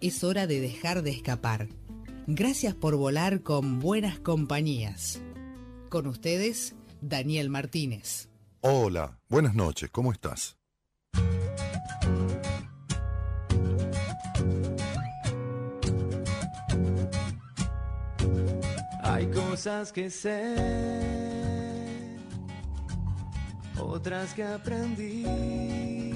Es hora de dejar de escapar. Gracias por volar con buenas compañías. Con ustedes, Daniel Martínez. Hola, buenas noches, ¿cómo estás? Hay cosas que sé, otras que aprendí.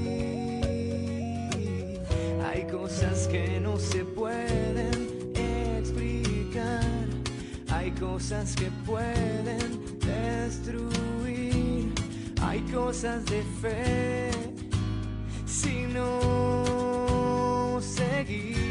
cosas que no se pueden explicar, hay cosas que pueden destruir, hay cosas de fe. Si no seguir.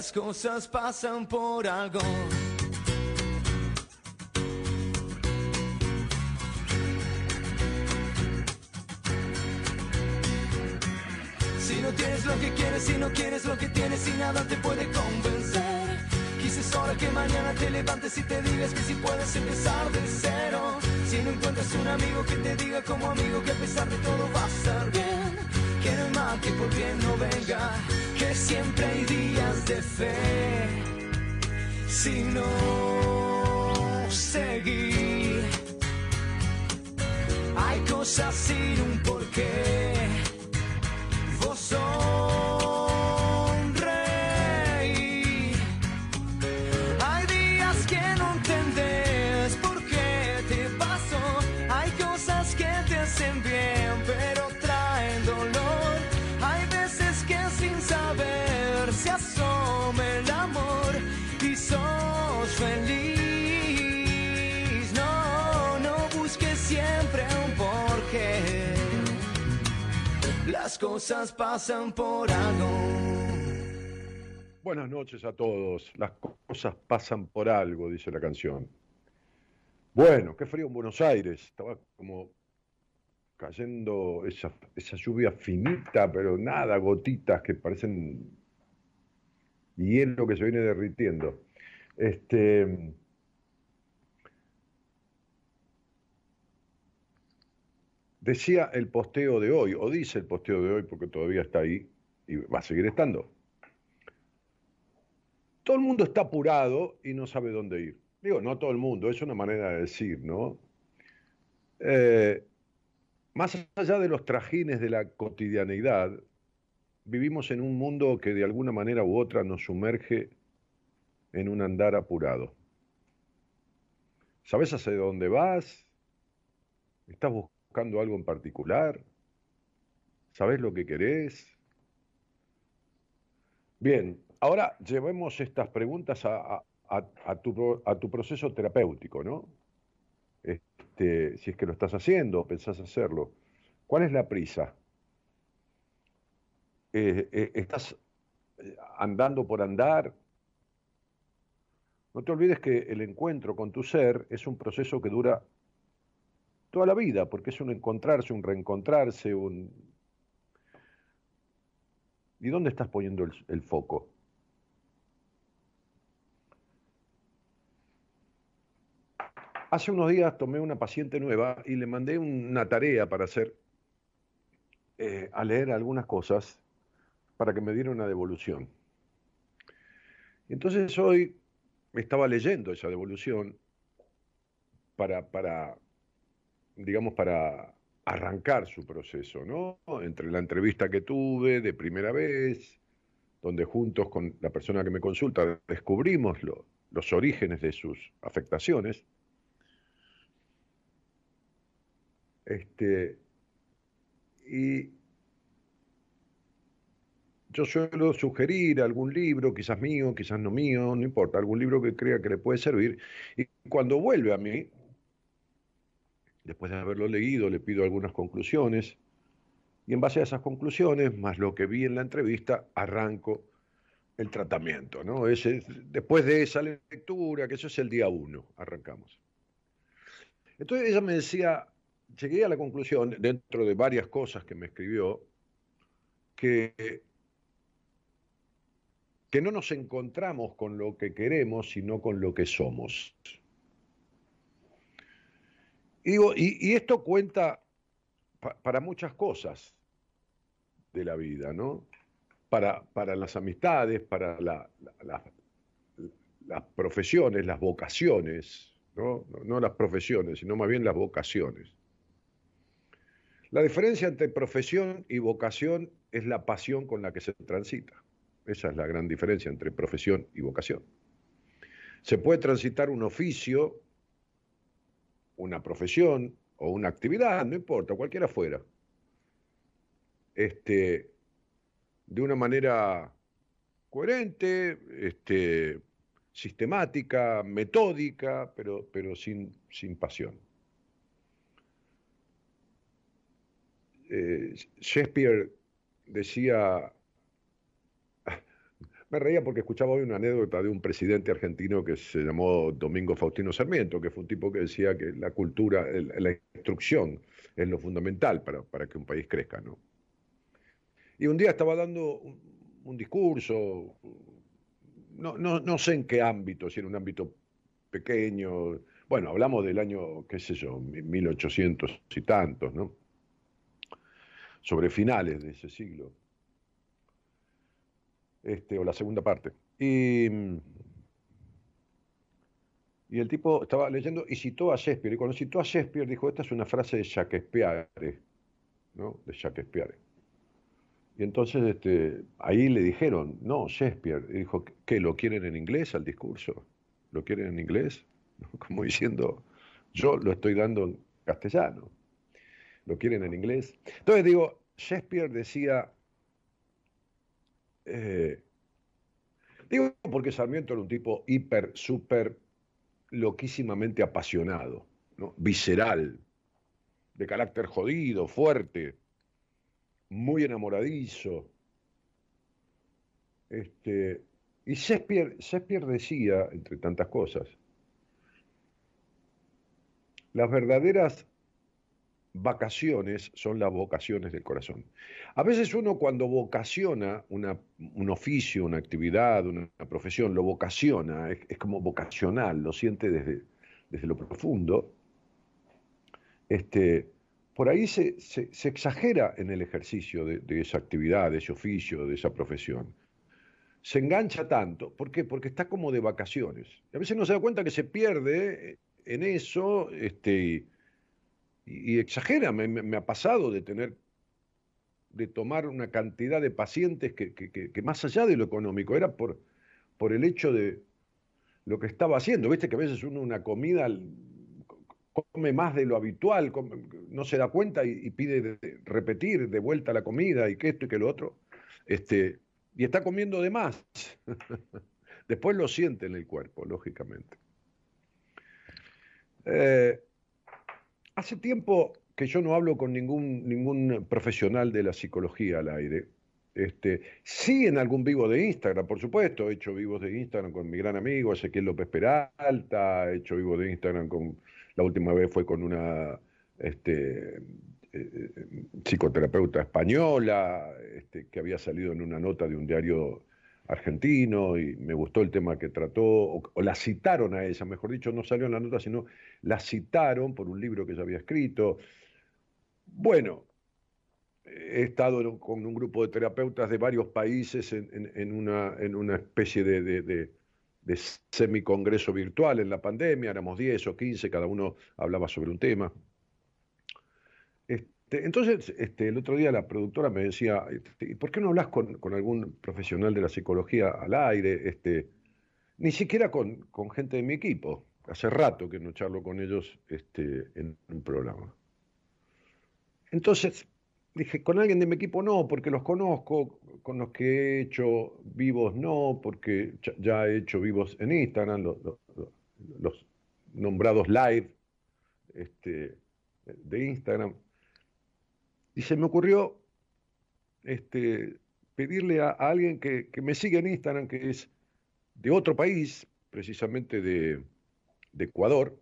Las cosas pasan por algo. Si no tienes lo que quieres, si no quieres lo que tienes y nada te puede convencer. Quizás ahora que mañana te levantes y te digas que si puedes empezar de cero. Si no encuentras un amigo que te diga como amigo que a pesar de todo va a estar bien. Que no hay mal que por bien no venga, que siempre hay días de fe. Si no seguir, hay cosas sin un porqué. Vos sonreí. Cosas pasan por algo. Buenas noches a todos. Las cosas pasan por algo, dice la canción. Bueno, qué frío en Buenos Aires. Estaba como cayendo esa, esa lluvia finita, pero nada, gotitas que parecen hielo que se viene derritiendo. Este, decía el posteo de hoy, o dice el posteo de hoy porque todavía está ahí y va a seguir estando. Todo el mundo está apurado y no sabe dónde ir. Digo, no todo el mundo, es una manera de decir, ¿no? Eh, más allá de los trajines de la cotidianeidad, vivimos en un mundo que de alguna manera u otra nos sumerge en un andar apurado. ¿Sabes hacia dónde vas? ¿Estás buscando algo en particular? ¿Sabes lo que querés? Bien, ahora llevemos estas preguntas a, tu, a tu proceso terapéutico, ¿no? Este, si es que lo estás haciendo o pensás hacerlo. ¿Cuál es la prisa? Eh, eh, ¿Estás eh, andando por andar? No te olvides que el encuentro con tu ser es un proceso que dura toda la vida, porque es un encontrarse, un reencontrarse, un... ¿Y dónde estás poniendo el foco? Hace unos días tomé una paciente nueva y le mandé una tarea para hacer, eh, a leer algunas cosas para que me diera una devolución. Entonces hoy estaba leyendo esa devolución para, para, digamos, para arrancar su proceso, ¿no? Entre la entrevista que tuve de primera vez, donde juntos con la persona que me consulta descubrimos los orígenes de sus afectaciones, Este, y yo suelo sugerir algún libro, quizás mío, quizás no mío, no importa, algún libro que crea que le puede servir. Y cuando vuelve a mí, después de haberlo leído, le pido algunas conclusiones. Y en base a esas conclusiones, más lo que vi en la entrevista, arranco el tratamiento. ¿no? después de esa lectura, que eso es el día uno, arrancamos. Entonces ella me decía, llegué a la conclusión, dentro de varias cosas que me escribió, que, que no nos encontramos con lo que queremos, sino con lo que somos. Y, esto cuenta para muchas cosas de la vida, ¿no? Para, las amistades, para las profesiones, las vocaciones, ¿no? no las profesiones, sino más bien las vocaciones. La diferencia entre profesión y vocación es la pasión con la que se transita. Esa es la gran diferencia entre profesión y vocación. Se puede transitar un oficio, una profesión o una actividad, no importa, cualquiera fuera, este, de una manera coherente, este, sistemática, metódica, pero, pero sin, sin pasión. Eh, Shakespeare decía, me reía porque escuchaba hoy una anécdota de un presidente argentino que se llamó Domingo Faustino Sarmiento, que fue un tipo que decía que la cultura, la instrucción es lo fundamental para, para que un país crezca. ¿no? Y un día estaba dando un, discurso, no, no, no, sé en qué ámbito, si en un ámbito pequeño, bueno, hablamos del año, qué sé yo, 1800 y tantos, ¿no? sobre finales de ese siglo, este, o la segunda parte. Y, el tipo estaba leyendo y citó a Shakespeare, y cuando citó a Shakespeare dijo, esta es una frase de Shakespeare, ¿no? De Shakespeare. Y entonces este, ahí le dijeron, no, Shakespeare, y dijo, ¿qué? ¿Lo quieren en inglés al discurso? ¿Lo quieren en inglés? Como diciendo, yo lo estoy dando en castellano lo quieren en inglés. Entonces digo, Shakespeare decía, eh, digo porque Sarmiento era un tipo hiper, súper, loquísimamente apasionado, ¿no? visceral, de carácter jodido, fuerte, muy enamoradizo. Este, y Shakespeare, Shakespeare decía, entre tantas cosas, las verdaderas vacaciones son las vocaciones del corazón. A veces uno cuando vocaciona un oficio, una actividad, una, profesión, lo vocaciona, es, como vocacional, lo siente desde, desde lo profundo, este, por ahí se, exagera en el ejercicio de, esa actividad, de ese oficio, de esa profesión. Se engancha tanto. ¿Por qué? Porque está como de vacaciones. Y a veces no se da cuenta que se pierde en eso este, y, exagera. Me, ha pasado de tener de tomar una cantidad de pacientes que, que, más allá de lo económico, era por, por el hecho de lo que estaba haciendo. Viste que a veces uno una comida come más de lo habitual, no se da cuenta y, pide repetir de vuelta la comida y que esto y que lo otro, este, y está comiendo de más. Después lo siente en el cuerpo, lógicamente. Eh, hace tiempo que yo no hablo con ningún, ningún profesional de la psicología al aire. Este, sí en algún vivo de Instagram, por supuesto, he hecho vivos de Instagram con mi gran amigo Ezequiel López Peralta, he hecho vivos de Instagram con la última vez fue con una este, eh, eh, psicoterapeuta española este, que había salido en una nota de un diario argentino y me gustó el tema que trató, o, la citaron a ella, mejor dicho, no salió en la nota, sino la citaron por un libro que ella había escrito. Bueno, he estado con un grupo de terapeutas de varios países en, una, en una, especie de de semicongreso virtual en la pandemia, éramos 10 o 15, cada uno hablaba sobre un tema. Este, entonces, este, el otro día la productora me decía, este, ¿por qué no hablas con, algún profesional de la psicología al aire? Ni siquiera con, gente de mi equipo. Hace rato que no charlo con ellos en un programa. Entonces, dije, con alguien de mi equipo no, porque los conozco, con los que he hecho vivos no, porque ya he hecho vivos en Instagram, los, nombrados live de Instagram. Y se me ocurrió este, pedirle a, alguien que, me siga en Instagram, que es de otro país, precisamente de, Ecuador,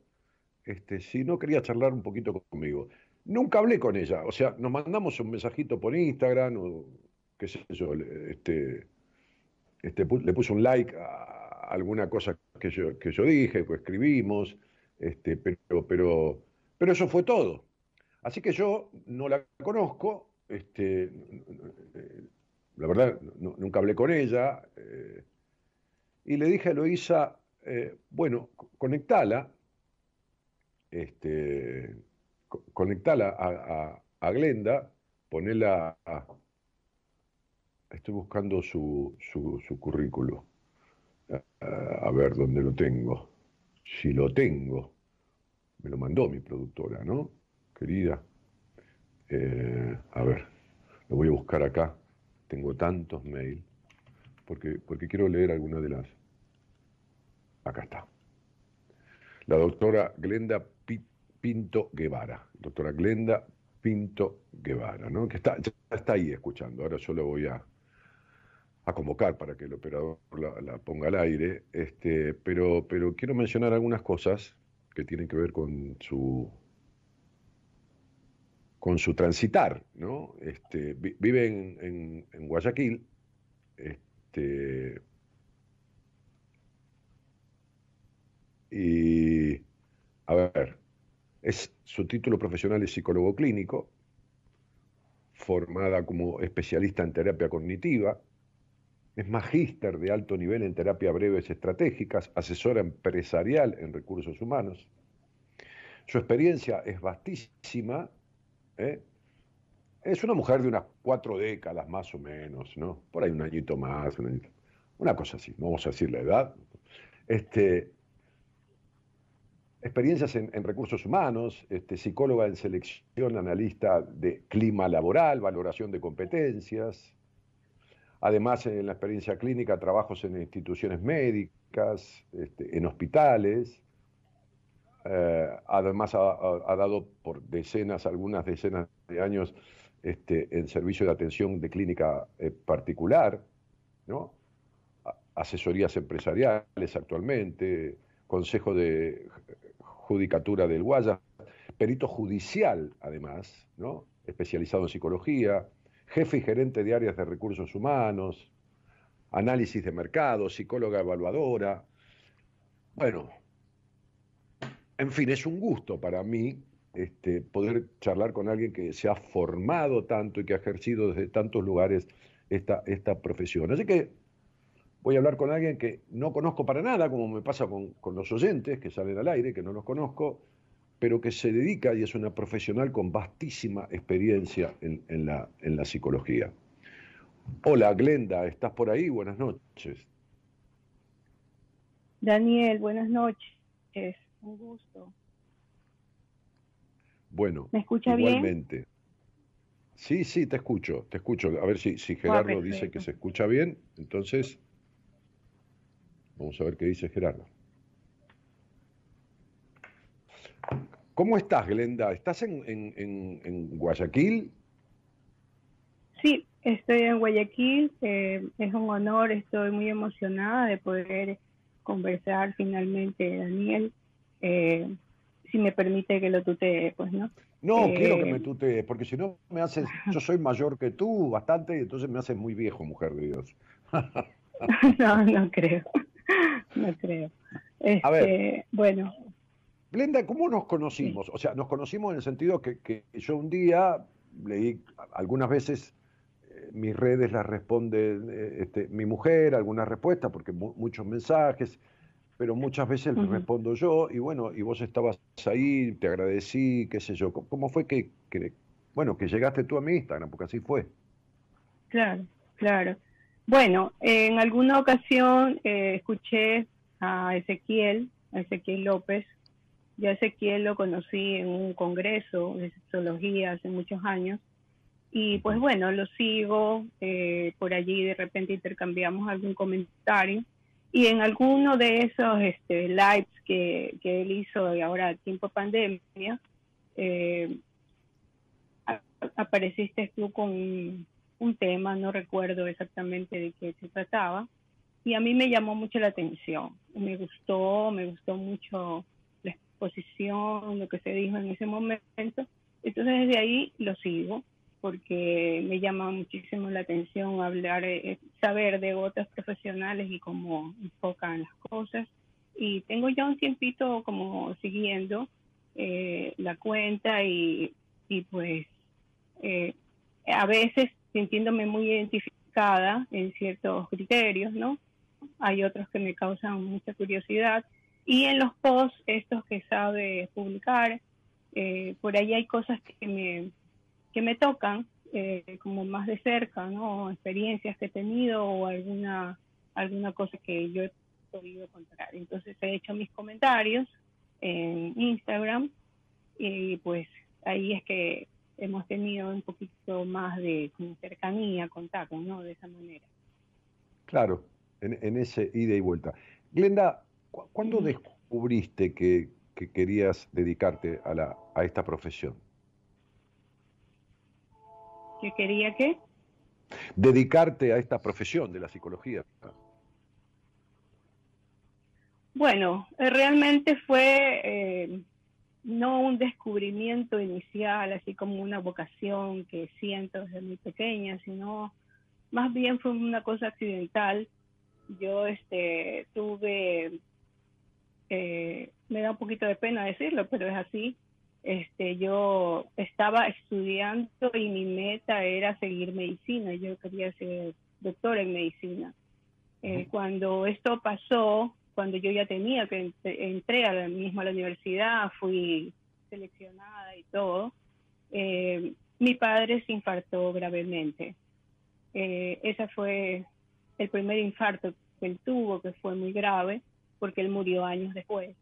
este, si no quería charlar un poquito conmigo. Nunca hablé con ella, o sea, nos mandamos un mensajito por Instagram, o qué sé yo, este, este, le puse un like a alguna cosa que yo, que yo dije, que escribimos, este, pero, pero, pero eso fue todo. Así que yo no la conozco, este, la verdad, nunca hablé con ella, eh, y le dije a Eloisa, eh, bueno, conectala, este, conectala a, Glenda, ponela a, Estoy buscando su, su, su currículo. A, ver dónde lo tengo. Si lo tengo. Me lo mandó mi productora, ¿no? Querida. Eh, a ver, lo voy a buscar acá. Tengo tantos mails. Porque, porque quiero leer alguna de las. Acá está. La doctora Glenda Pinto Guevara, doctora Glenda Pinto Guevara, ¿no? que está, ya está ahí escuchando. Ahora yo lo voy a, a convocar para que el operador la, ponga al aire, este, pero, pero quiero mencionar algunas cosas que tienen que ver con su con su transitar, ¿no? Este, vive en, Guayaquil, este, y a ver, es su título profesional es psicólogo clínico, formada como especialista en terapia cognitiva, es magíster de alto nivel en terapia breves estratégicas, asesora empresarial en recursos humanos. Su experiencia es vastísima. ¿Eh? Es una mujer de unas cuatro décadas más o menos, ¿no? Por ahí un añito más, una cosa así, no vamos a decir la edad. Este, experiencias en, recursos humanos, este, psicóloga en selección, analista de clima laboral, valoración de competencias. Además, en la experiencia clínica, trabajos en instituciones médicas, este, en hospitales. Eh, además, ha, dado por decenas, algunas decenas de años, este, en servicio de atención de clínica eh, particular, asesorías empresariales actualmente, consejo de Judicatura del Guaya, perito judicial además, especializado en psicología, jefe y gerente de áreas de recursos humanos, análisis de mercado, psicóloga evaluadora. Bueno, en fin, es un gusto para mí este, poder charlar con alguien que se ha formado tanto y que ha ejercido desde tantos lugares esta, esta profesión. Así que voy a hablar con alguien que no conozco para nada, como me pasa con, los oyentes que salen al aire, que no los conozco, pero que se dedica y es una profesional con vastísima experiencia en, la, en la psicología. Hola, Glenda, ¿estás por ahí? Buenas noches. Daniel, buenas noches. Un gusto. Bueno, ¿me escucha igualmente. Sí, sí, te escucho, te escucho. A ver si, si Gerardo dice que se escucha bien, entonces vamos a ver qué dice Gerardo. ¿Cómo estás, Glenda? ¿Estás en, en, en, Guayaquil? Sí, estoy en Guayaquil. Eh, es un honor, estoy muy emocionada de poder conversar finalmente, Daniel. Eh, si me permite que lo tutee, pues, ¿no? No, quiero que me eh, tutees, porque si no me haces, yo soy mayor que tú, bastante, y entonces me haces muy viejo, mujer de Dios. no, no creo, no creo. A ver, este, bueno. Blenda, ¿cómo nos conocimos? O sea, nos conocimos en el sentido que, que yo un día leí algunas veces eh, mis redes las responde eh, este, mi mujer, algunas respuestas, porque muchos mensajes, pero muchas veces le respondo yo, y bueno, y vos estabas ahí, te agradecí, qué sé yo. ¿Cómo fue que, bueno, que llegaste tú a mi Instagram? Porque así fue. Claro, claro. Bueno, en alguna ocasión eh, escuché a Ezequiel, a Ezequiel López. Ya Ezequiel lo conocí en un congreso de sexología hace muchos años. Y pues bueno, lo sigo, eh, por allí de repente intercambiamos algún comentario y en alguno de esos este, lives que, que él hizo ahora tiempo pandemia, eh, apareciste tú con un, tema, no recuerdo exactamente de qué se trataba, y a mí me llamó mucho la atención. Me gustó, me gustó mucho la exposición, lo que se dijo en ese momento. Entonces desde ahí lo sigo porque me llama muchísimo la atención hablar, eh, saber de otros profesionales y cómo enfocan las cosas. Y tengo ya un tiempito como siguiendo eh, la cuenta y, y pues eh, a veces sintiéndome muy identificada en ciertos criterios, ¿no? Hay otros que me causan mucha curiosidad. Y en los posts, estos que sabe publicar, por ahí hay cosas que me que me tocan eh, como más de cerca, ¿no? Experiencias que he tenido o alguna, alguna cosa que yo he podido contar. Entonces he hecho mis comentarios en Instagram y pues ahí es que hemos tenido un poquito más de cercanía, contacto, ¿no? De esa manera. Claro, en, ese ida y vuelta. Glenda, ¿cuándo descubriste que, que, querías dedicarte a, la, a esta profesión? ¿Que quería qué? Dedicarte a esta profesión de la psicología. Bueno, eh, realmente fue eh, no un descubrimiento inicial, así como una vocación que siento desde muy pequeña, sino más bien fue una cosa accidental. Yo este, tuve, eh, me da un poquito de pena decirlo, pero es así, este, yo estaba estudiando y mi meta era seguir medicina, yo quería ser doctora en medicina. Eh, cuando esto pasó, cuando yo ya tenía que entré a la misma a la universidad, fui seleccionada y todo, eh, mi padre se infartó gravemente. Eh, ese fue el primer infarto que él tuvo, que fue muy grave, porque él murió años después.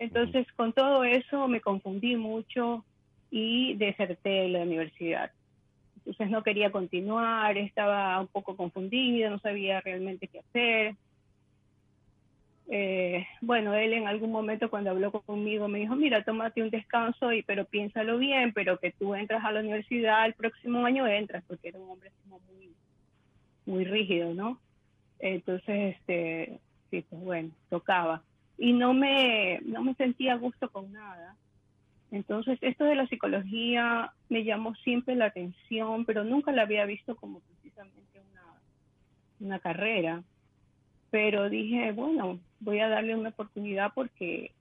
Entonces, con todo eso me confundí mucho y deserté de la universidad. Entonces no quería continuar, estaba un poco confundida, no sabía realmente qué hacer. Eh, bueno, él en algún momento cuando habló conmigo me dijo, mira, tómate un descanso, y, pero piénsalo bien, pero que tú entras a la universidad, el próximo año entras, porque era un hombre muy, muy rígido, ¿no? Entonces, este, sí, pues bueno, tocaba y no me, no me sentía a gusto con nada. Entonces, esto de la psicología me llamó siempre la atención, pero nunca la había visto como precisamente una, una carrera. Pero dije, bueno, voy a darle una oportunidad porque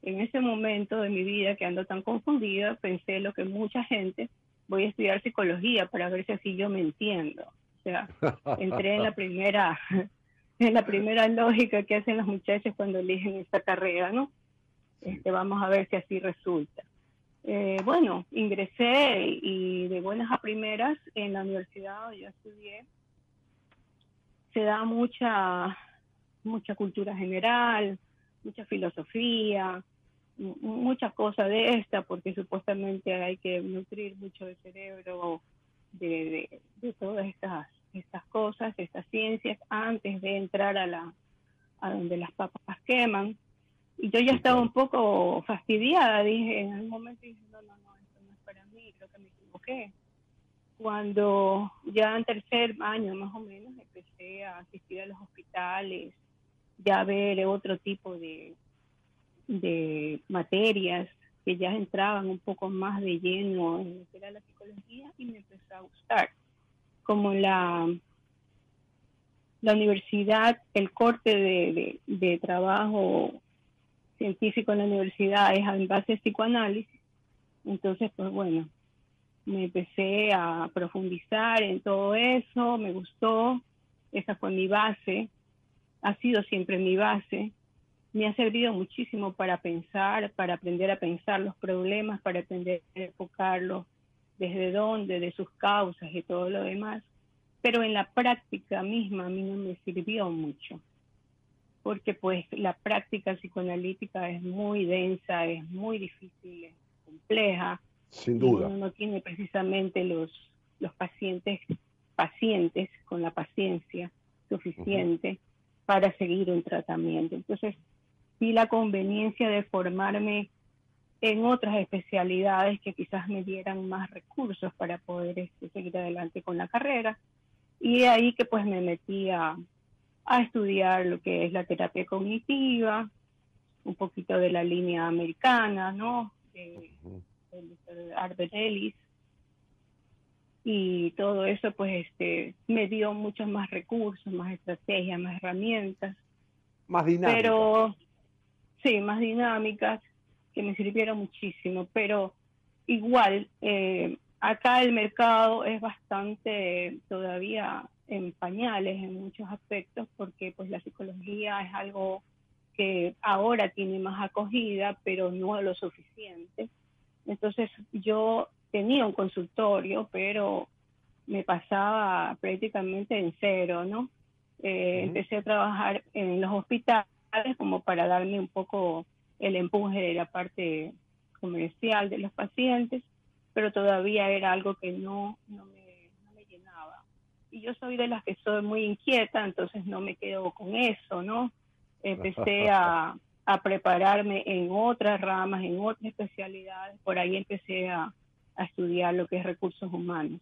en ese momento de mi vida que ando tan confundida, pensé lo que mucha gente, voy a estudiar psicología para ver si así yo me entiendo. O sea, entré en la primera, en la primera lógica que hacen los muchachos cuando eligen esta carrera, ¿no? Este, vamos a ver si así resulta. Eh, bueno, ingresé y de buenas a primeras en la universidad donde yo estudié, se da mucha, mucha cultura general, mucha filosofía, muchas cosas de esta, porque supuestamente hay que nutrir mucho el cerebro de, de, todas estas, estas cosas, estas ciencias, antes de entrar a, la, a donde las papas queman. Y yo ya estaba un poco fastidiada, dije, en algún momento dije, no, no, no, esto no es para mí, creo que me equivoqué. Cuando ya en tercer año más o menos empecé a asistir a los hospitales, ya ver otro tipo de, de materias que ya entraban un poco más de lleno en lo que era la psicología y me empezó a gustar. Como la, la universidad, el corte de, de, trabajo científico en la universidad es en base a psicoanálisis, entonces pues bueno, me empecé a profundizar en todo eso, me gustó, esa fue mi base, ha sido siempre mi base, me ha servido muchísimo para pensar, para aprender a pensar los problemas, para aprender a enfocarlos desde dónde, de sus causas y todo lo demás. Pero en la práctica misma a mí no me sirvió mucho, porque pues la práctica psicoanalítica es muy densa, es muy difícil, es compleja. Sin duda. uno no tiene precisamente los, los pacientes, pacientes con la paciencia suficiente para seguir un tratamiento. Entonces, vi la conveniencia de formarme en otras especialidades que quizás me dieran más recursos para poder este, seguir adelante con la carrera. Y ahí que pues me metí a, estudiar lo que es la terapia cognitiva, un poquito de la línea americana, ¿no? De, Ellis. Y todo eso pues este me dio muchos más recursos, más estrategias, más herramientas. Más dinámicas. Pero sí, más dinámicas que me sirvieron muchísimo, pero igual eh, acá el mercado es bastante todavía en pañales en muchos aspectos porque pues la psicología es algo que ahora tiene más acogida, pero no lo suficiente. Entonces yo tenía un consultorio, pero me pasaba prácticamente en cero, ¿no? Eh, empecé a trabajar en los hospitales como para darme un poco el empuje de la parte comercial de los pacientes, pero todavía era algo que no, no, me, no me llenaba. Y yo soy de las que soy muy inquieta, entonces no me quedo con eso, ¿no? Empecé a, a prepararme en otras ramas, en otras especialidades, por ahí empecé a, a estudiar lo que es recursos humanos.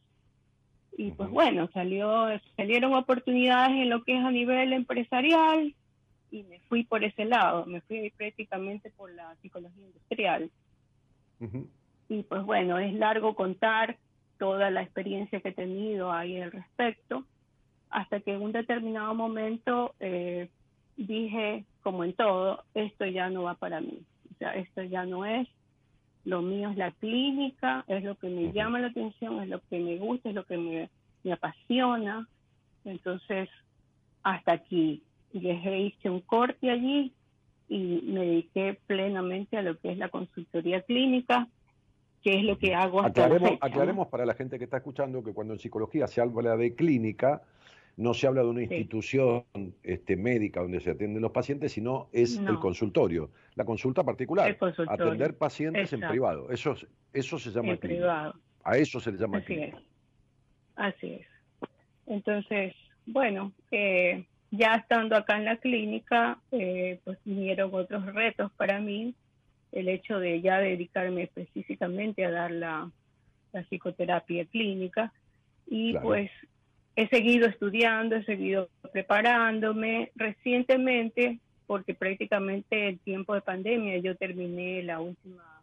Y pues bueno, salió, salieron oportunidades en lo que es a nivel empresarial y me fui por ese lado, me fui prácticamente por la psicología industrial. Y pues bueno, es largo contar toda la experiencia que he tenido ahí al respecto, hasta que en un determinado momento eh, dije, como en todo, esto ya no va para mí, o sea, esto ya no es, lo mío es la clínica, es lo que me llama la atención, es lo que me gusta, es lo que me, me apasiona, entonces hasta aquí dejé, hice un corte allí y me dediqué plenamente a lo que es la consultoría clínica, que es lo que hago hasta aclaremos, aclaremos para la gente que está escuchando que cuando en psicología se habla de clínica, no se habla de una institución este, médica donde se atienden los pacientes, sino es el consultorio, la consulta particular, atender pacientes en privado. Eso, eso se llama privado. A eso se le llama Así clínica. Es. Así es. Entonces, bueno, eh, ya estando acá en la clínica, eh, pues vinieron otros retos para mí, el hecho de ya dedicarme específicamente a dar la, psicoterapia clínica. Y pues he seguido estudiando, he seguido preparándome. Recientemente porque prácticamente el tiempo de pandemia yo terminé la última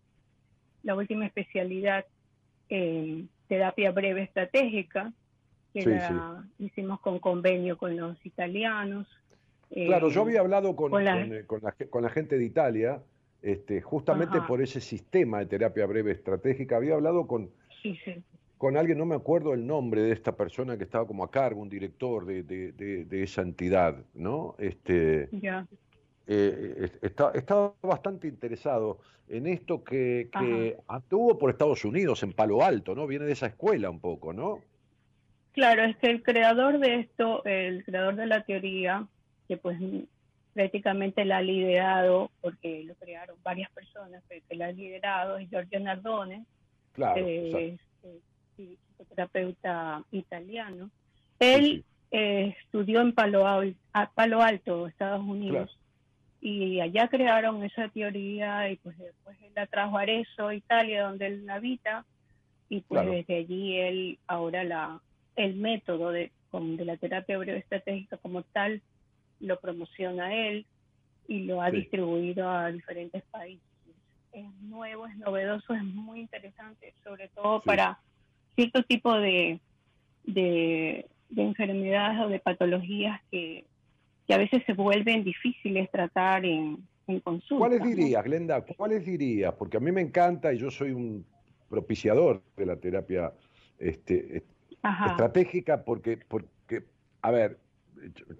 la última especialidad en terapia breve estratégica que hicimos con convenio con los italianos. Claro, yo había hablado con, con, la, con, la, gente de Italia este, justamente por ese sistema de terapia breve estratégica. Había hablado con, con alguien, no me acuerdo el nombre de esta persona que estaba como a cargo, un director de, esa entidad, ¿no? Este, ya. Eh, estaba bastante interesado en esto que, que anduvo por Estados Unidos, en Palo Alto, ¿no? Viene de esa escuela un poco, ¿no? Claro, es que el creador de esto, el creador de la teoría, que pues prácticamente la ha liderado, porque lo crearon varias personas, pero que la ha liderado es Giorgio Nardone, claro, eh, psicoterapeuta italiano. Él eh, estudió en Palo, Alto, Estados Unidos, y allá crearon esa teoría y pues después él la trajo a Arezzo, Italia, donde él habita, y pues desde allí él ahora la el método de, de la terapia breve estratégica como tal lo promociona él y lo ha distribuido a diferentes países. Es nuevo, es novedoso, es muy interesante, sobre todo para cierto tipo de, de, enfermedades o de patologías que, que, a veces se vuelven difíciles tratar en, en consulta. ¿Cuáles dirías, Glenda? ¿Cuáles dirías? Porque a mí me encanta y yo soy un propiciador de la terapia este, estratégica porque, porque, a ver,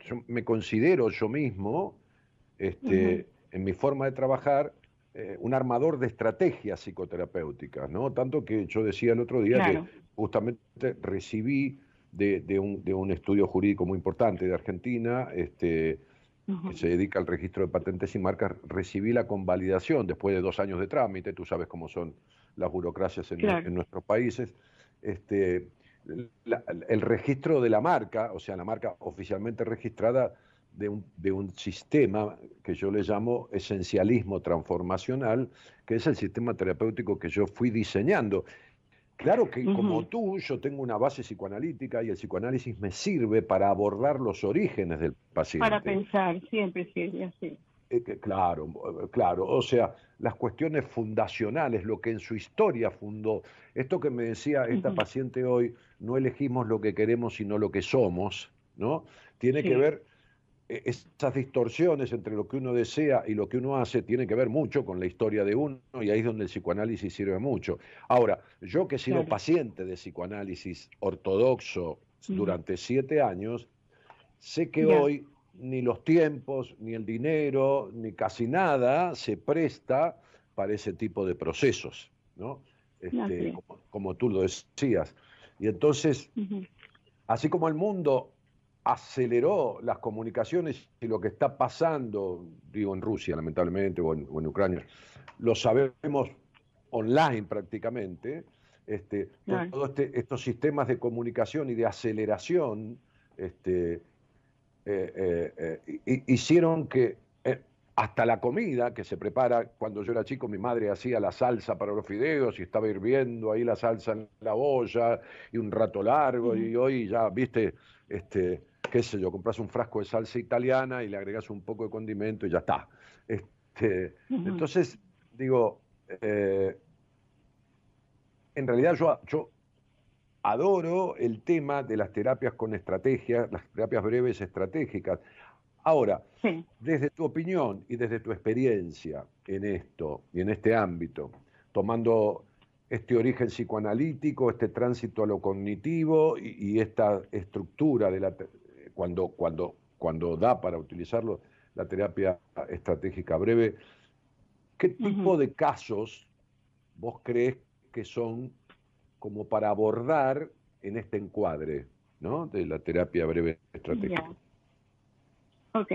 yo, me considero yo mismo, este, en mi forma de trabajar, eh, un armador de estrategias psicoterapéuticas, ¿no? Tanto que yo decía el otro día que justamente recibí de, un, de, un, estudio jurídico muy importante de Argentina, este, que se dedica al registro de patentes y marcas, recibí la convalidación después de dos años de trámite, tú sabes cómo son las burocracias en, en nuestros países, este, el registro de la marca, o sea, la marca oficialmente registrada de un, de un, sistema que yo le llamo esencialismo transformacional, que es el sistema terapéutico que yo fui diseñando. Claro que como tú, yo tengo una base psicoanalítica y el psicoanálisis me sirve para abordar los orígenes del paciente. Para pensar, siempre sirve así. Eh, claro, claro. O sea, las cuestiones fundacionales, lo que en su historia fundó. Esto que me decía esta paciente hoy, no elegimos lo que queremos, sino lo que somos, ¿no? Tiene que ver, e, esas distorsiones entre lo que uno desea y lo que uno hace, tiene que ver mucho con la historia de uno y ahí es donde el psicoanálisis sirve mucho. Ahora, yo que he sido paciente de psicoanálisis ortodoxo durante siete años, sé que hoy ni los tiempos, ni el dinero, ni casi nada se presta para ese tipo de procesos, ¿no? Este, como, tú lo decías. Y entonces, así como el mundo aceleró las comunicaciones y lo que está pasando, digo en Rusia lamentablemente o en, Ucrania, lo sabemos online prácticamente, este, todos este, estos sistemas de comunicación y de aceleración este, eh, eh, eh, hicieron que hasta la comida que se prepara, cuando yo era chico mi madre hacía la salsa para los fideos y estaba hirviendo ahí la salsa en la olla y un rato largo y hoy ya, viste, este, qué sé yo, compras un frasco de salsa italiana y le agregas un poco de condimento y ya está. Este, Entonces, digo, en realidad yo, yo adoro el tema de las terapias con estrategias, las terapias breves estratégicas. Ahora, desde tu opinión y desde tu experiencia en esto y en este ámbito, tomando este origen psicoanalítico, este tránsito a lo cognitivo y, esta estructura de la cuando, cuando, cuando da para utilizarlo la terapia estratégica breve, ¿qué tipo de casos vos crees que son como para abordar en este encuadre ¿no? de la terapia breve estratégica. Ok.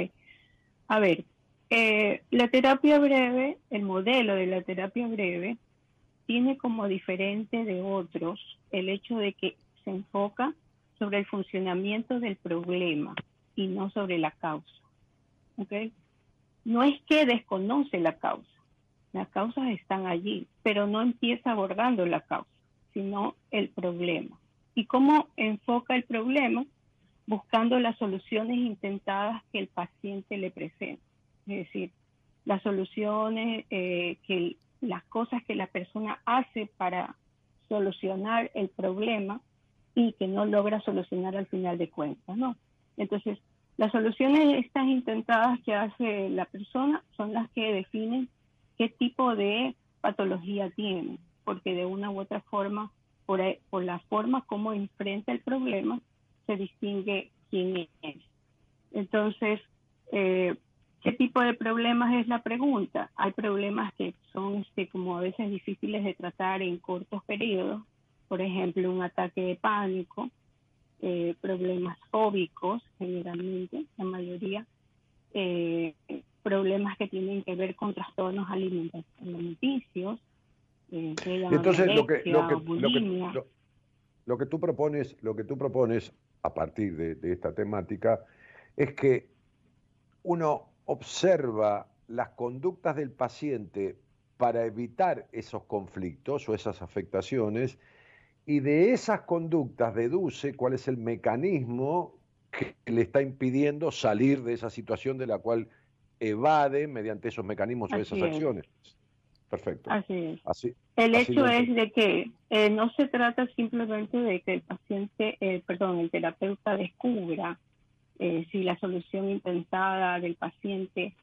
A ver, eh, la terapia breve, el modelo de la terapia breve, tiene como diferente de otros el hecho de que se enfoca sobre el funcionamiento del problema y no sobre la causa. ¿Ok? No es que desconoce la causa, las causas están allí, pero no empieza abordando la causa sino el problema. ¿Y cómo enfoca el problema? Buscando las soluciones intentadas que el paciente le presenta. Es decir, las soluciones, eh, que las cosas que la persona hace para solucionar el problema y que no logra solucionar al final de cuentas, ¿no? Entonces, las soluciones estas intentadas que hace la persona son las que definen qué tipo de patología tiene, porque de una u otra forma, por, por la forma como enfrenta el problema, se distingue quién es. Entonces, eh, ¿qué tipo de problemas es la pregunta? Hay problemas que son este, como a veces difíciles de tratar en cortos periodos, por ejemplo, un ataque de pánico, eh, problemas fóbicos, generalmente, la mayoría, eh, problemas que tienen que ver con trastornos alimenticios. Eh, Entonces, lo que, lo, que, lo, que, tú propones, lo que tú propones a partir de, esta temática es que uno observa las conductas del paciente para evitar esos conflictos o esas afectaciones y de esas conductas deduce cuál es el mecanismo que le está impidiendo salir de esa situación de la cual evade mediante esos mecanismos o esas acciones. Perfecto. Así es. el hecho es de que eh, no se trata simplemente de que el paciente, eh, perdón, el terapeuta descubra eh, si la solución intentada del paciente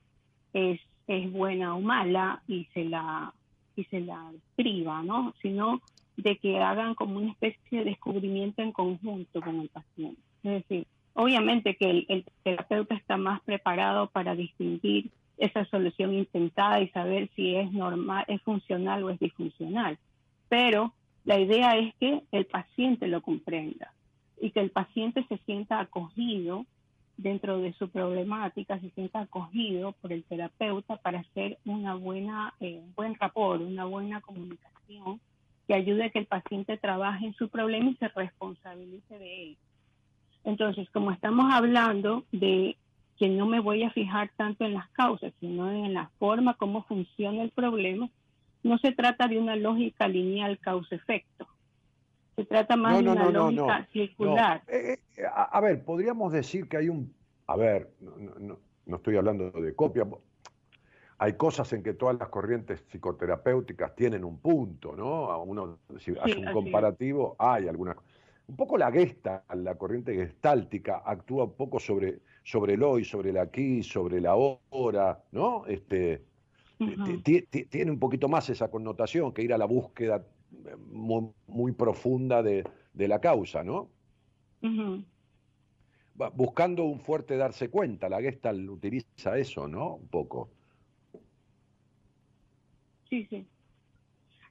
es, es buena o mala y se la y se la priva, ¿no? Sino de que hagan como una especie de descubrimiento en conjunto con el paciente. Es decir, obviamente que el, terapeuta está más preparado para distinguir esa solución intentada y saber si es normal, es funcional o es disfuncional. Pero la idea es que el paciente lo comprenda y que el paciente se sienta acogido dentro de su problemática, se sienta acogido por el terapeuta para hacer una buena, eh, un buen rapport, una buena comunicación que ayude a que el paciente trabaje en su problema y se responsabilice de él. Entonces, como estamos hablando de que no me voy a fijar tanto en las causas, sino en la forma como funciona el problema, no se trata de una lógica lineal causa-efecto. Se trata más de una lógica circular. Eh, eh, a, ver, podríamos decir que hay un... A ver, no estoy hablando de copia, hay cosas en que todas las corrientes psicoterapéuticas tienen un punto, ¿no? Uno, si hace un comparativo, hay algunas. Un poco la gesta, la corriente gestáltica, actúa un poco sobre, sobre el hoy, sobre el aquí, sobre la hora, ¿no? Este, Tiene un poquito más esa connotación que ir a la búsqueda eh, muy, profunda de, la causa, ¿no? Buscando un fuerte darse cuenta, la Gestalt utiliza eso, ¿no? Un poco. Sí, sí.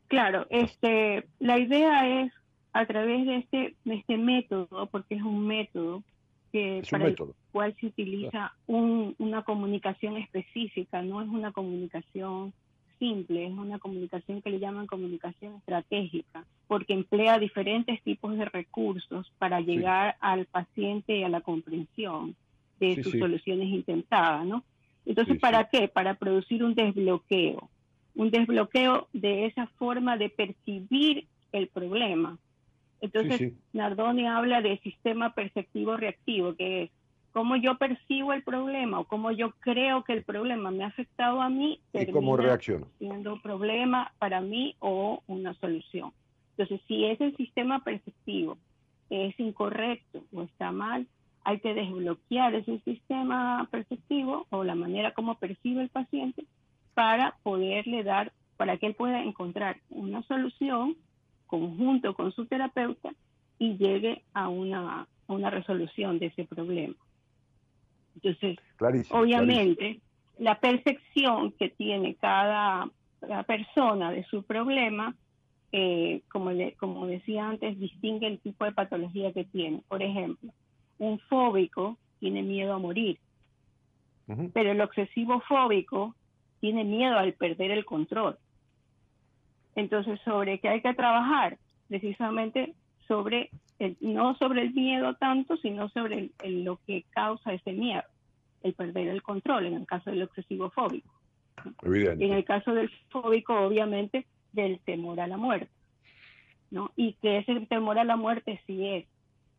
Claro, este, la idea es a través de este, de este método, porque es un método que para el cual se utiliza una comunicación específica, no es una comunicación simple, es una comunicación que le llaman comunicación estratégica, porque emplea diferentes tipos de recursos para llegar al paciente y a la comprensión de sus soluciones intentadas, ¿no? Entonces, ¿para qué? Para producir un desbloqueo un desbloqueo de esa forma de percibir el problema. Entonces, Nardoni habla de sistema perceptivo reactivo, que es cómo yo percibo el problema o cómo yo creo que el problema me ha afectado a mí, y cómo reacciono. Siendo un problema para mí o una solución. Entonces, si ese sistema perceptivo es incorrecto o está mal, hay que desbloquear ese sistema perceptivo o la manera como percibe el paciente para poderle dar, para que él pueda encontrar una solución conjunto con su terapeuta y llegue a una, una resolución de ese problema. Entonces, obviamente, la percepción que tiene cada, persona de su problema, eh, como, le, como decía antes, distingue el tipo de patología que tiene. Por ejemplo, un fóbico tiene miedo a morir, pero el obsesivo fóbico tiene miedo al perder el control. Entonces, ¿sobre qué hay que trabajar? Precisamente sobre, el, no sobre el miedo tanto, sino sobre lo que causa ese miedo, el perder el control, en el caso del obsesivo fóbico. En el caso del fóbico, obviamente, del temor a la muerte. ¿no? Y que ese temor a la muerte, si es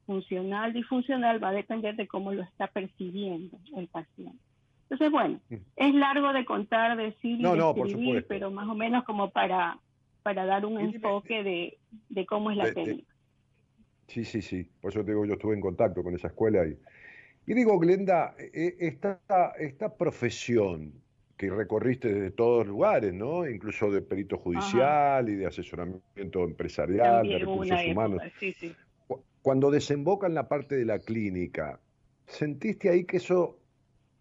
funcional, disfuncional, va a depender de cómo lo está percibiendo el paciente. Entonces, bueno, mm. es largo de contar, decir y describir, pero más o menos como para, para dar un enfoque de, de, cómo es la técnica. Sí, sí, sí. Por eso te digo, yo estuve en contacto con esa escuela y, y digo, Glenda, e, esta, esta profesión que recorriste desde todos lugares, ¿no? Incluso de perito judicial y de asesoramiento empresarial, de recursos humanos. Cuando desemboca en la parte de la clínica, ¿sentiste ahí que eso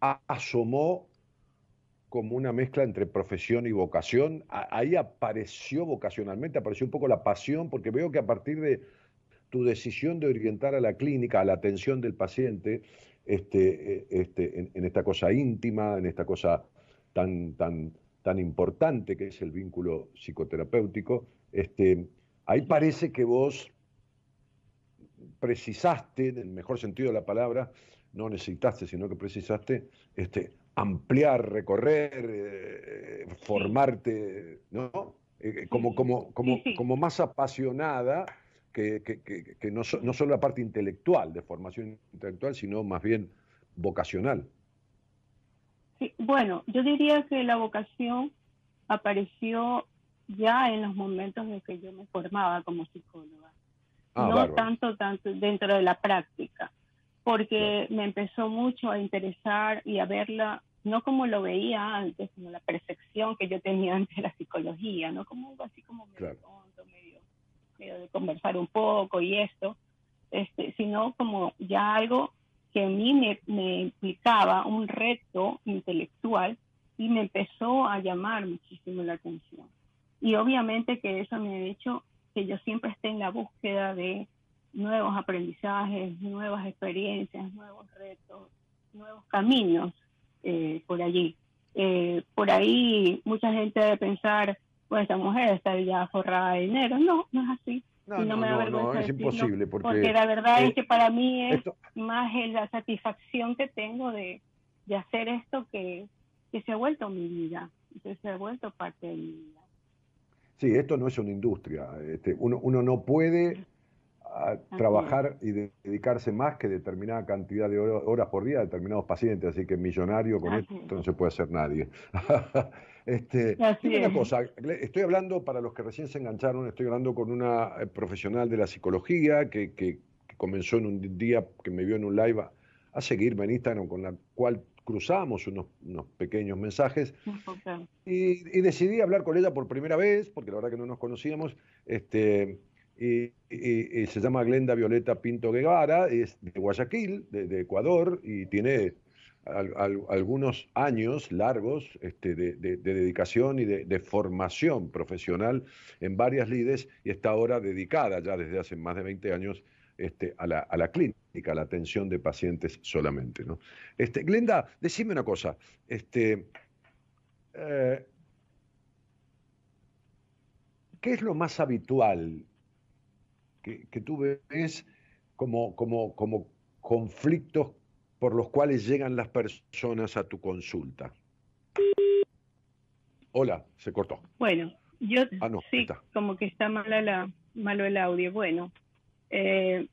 asomó como una mezcla entre profesión y vocación? Ahí apareció vocacionalmente, apareció un poco la pasión, porque veo que a partir de tu decisión de orientar a la clínica, a la atención del paciente, este, eh, este, en esta cosa íntima, en esta cosa tan, tan, tan importante que es el vínculo psicoterapéutico, este, ahí parece que vos precisaste, en el mejor sentido de la palabra, no necesitaste, sino que precisaste este, ampliar, recorrer, eh, formarte, ¿no? Eh, como, como, como, como más apasionada que, que, que, no, no, solo la parte intelectual, de formación intelectual, sino más bien vocacional. Bueno, yo diría que la vocación apareció ya en los momentos en que yo me formaba como psicóloga. Ah, no tanto, tanto dentro de la práctica, porque me empezó mucho a interesar y a verla, no como lo veía antes, sino la percepción que yo tenía ante la psicología, no como algo así como medio medio, medio de conversar un poco y esto, este, sino como ya algo que a mí me, me implicaba un reto intelectual y me empezó a llamar muchísimo la atención. Y obviamente que eso me ha hecho que yo siempre esté en la búsqueda de nuevos aprendizajes, nuevas experiencias, nuevos retos, nuevos caminos eh, por allí. Eh, por ahí mucha gente debe pensar, pues esta mujer está ya forrada de dinero. No, no es así. No, no, no, es imposible. Porque, porque la verdad es que para mí es más la satisfacción que tengo de, de hacer esto que, que, se ha vuelto mi vida, que se ha vuelto parte de mi vida. Sí, esto no es una industria. Este, uno, uno no puede ah, trabajar y dedicarse más que determinada cantidad de horas por día a determinados pacientes, así que millonario con esto no se puede hacer nadie. Este, una cosa, estoy hablando, para los que recién se engancharon, estoy hablando con una eh, profesional de la psicología que, comenzó en un día que me vio en un live a, seguirme en Instagram, con la cual cruzamos unos, pequeños mensajes. Y, decidí hablar con ella por primera vez, porque la verdad que no nos conocíamos, este, y, se llama Glenda Violeta Pinto Guevara, es de Guayaquil, de Ecuador, y tiene algunos años largos este, de, dedicación y de, formación profesional en varias lides y está ahora dedicada ya desde hace más de 20 años este, a, la, clínica, a la atención de pacientes solamente. ¿no? Este, Glenda, decime una cosa. Este, eh, ¿Qué es lo más habitual que, que tú ves como, como, como conflictos por los cuales llegan las personas a tu consulta. Hola, se cortó. Bueno, yo ah, sí, como que está mala la, malo el audio. Bueno, eh,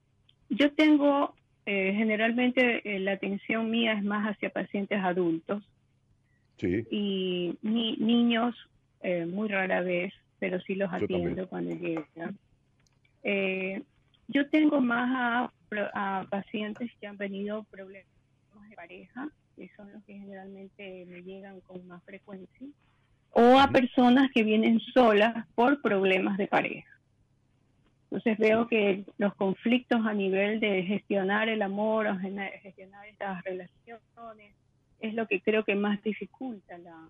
yo tengo, eh, generalmente eh, la atención mía es más hacia pacientes adultos. Sí. Y ni, niños muy rara vez, pero sí los atiendo cuando llegan. Yo tengo más a, a pacientes que han venido problemas pareja, que son los que generalmente me llegan con más frecuencia, o a personas que vienen solas por problemas de pareja. Entonces veo que los conflictos a nivel de gestionar el amor o gestionar estas relaciones es lo que creo que más dificulta la,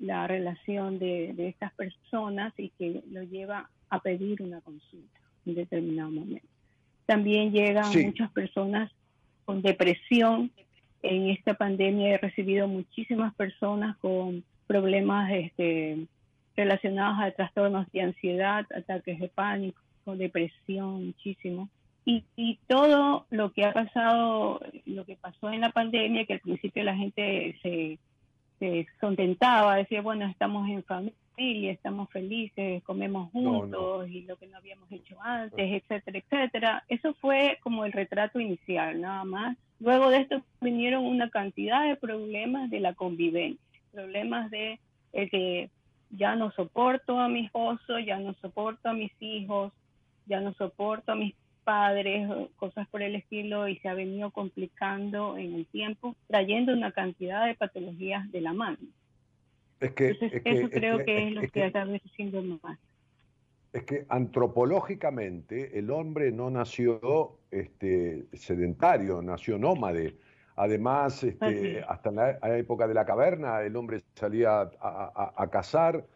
la relación de, de, estas personas y que lo lleva a pedir una consulta en determinado momento. También llegan muchas personas con depresión en esta pandemia he recibido muchísimas personas con problemas este, relacionados a trastornos de ansiedad, ataques de pánico, depresión, muchísimo. Y, y, todo lo que ha pasado, lo que pasó en la pandemia, que al principio la gente se, se contentaba, decía, bueno, estamos en familia, estamos felices, comemos juntos y lo que no habíamos hecho antes, etcétera, etcétera. Eso fue como el retrato inicial, nada más. Luego de esto vinieron una cantidad de problemas de la convivencia, problemas de que ya no soporto a mi esposo, ya no soporto a mis hijos, ya no soporto a mis padres, cosas por el estilo, y se ha venido complicando en el tiempo, trayendo una cantidad de patologías de la mano. Es que, eso creo que, es lo que, está haciendo más. Es que antropológicamente el hombre no nació este, sedentario, nació nómade. Además, este, hasta en la época de la caverna, el hombre salía a, cazar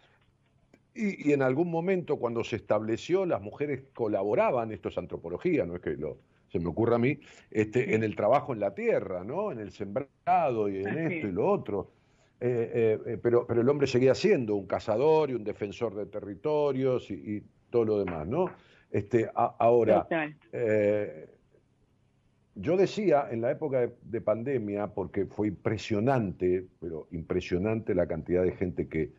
y, en algún momento cuando se estableció, las mujeres colaboraban, esto es antropología, no es que lo, se me ocurra a mí, este, en el trabajo en la tierra, ¿no? en el sembrado y en esto y lo otro. Eh, eh, eh, pero, pero el hombre seguía siendo un cazador y un defensor de territorios y, todo lo demás, ¿no? Este, ahora, yo decía en la época de, pandemia, porque fue impresionante, pero impresionante la cantidad de gente que,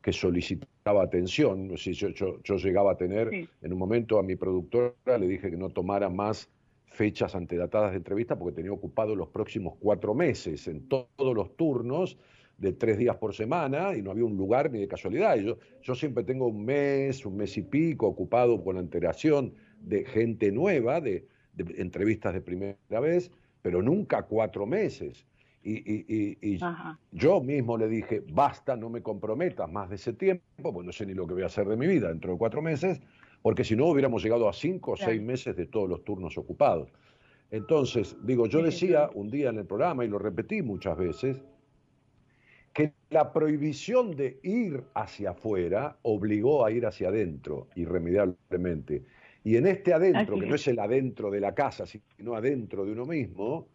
que solicitaba atención. Si yo, yo, llegaba a tener, en un momento a mi productora le dije que no tomara más fechas antedatadas de entrevista porque tenía ocupado los próximos cuatro meses en todos los turnos de tres días por semana y no había un lugar ni de casualidad. yo, yo siempre tengo un mes, un mes y pico ocupado con la antelación de gente nueva, de, entrevistas de primera vez, pero nunca cuatro meses. Y, yo mismo le dije, basta, no me comprometas más de ese tiempo, pues no sé ni lo que voy a hacer de mi vida dentro de cuatro meses, porque si no hubiéramos llegado a cinco o seis meses de todos los turnos ocupados. Entonces, digo, yo decía un día en el programa, y lo repetí muchas veces, que la prohibición de ir hacia afuera obligó a ir hacia adentro, irremediablemente. Y en este adentro, que no es el adentro de la casa, sino adentro de uno mismo,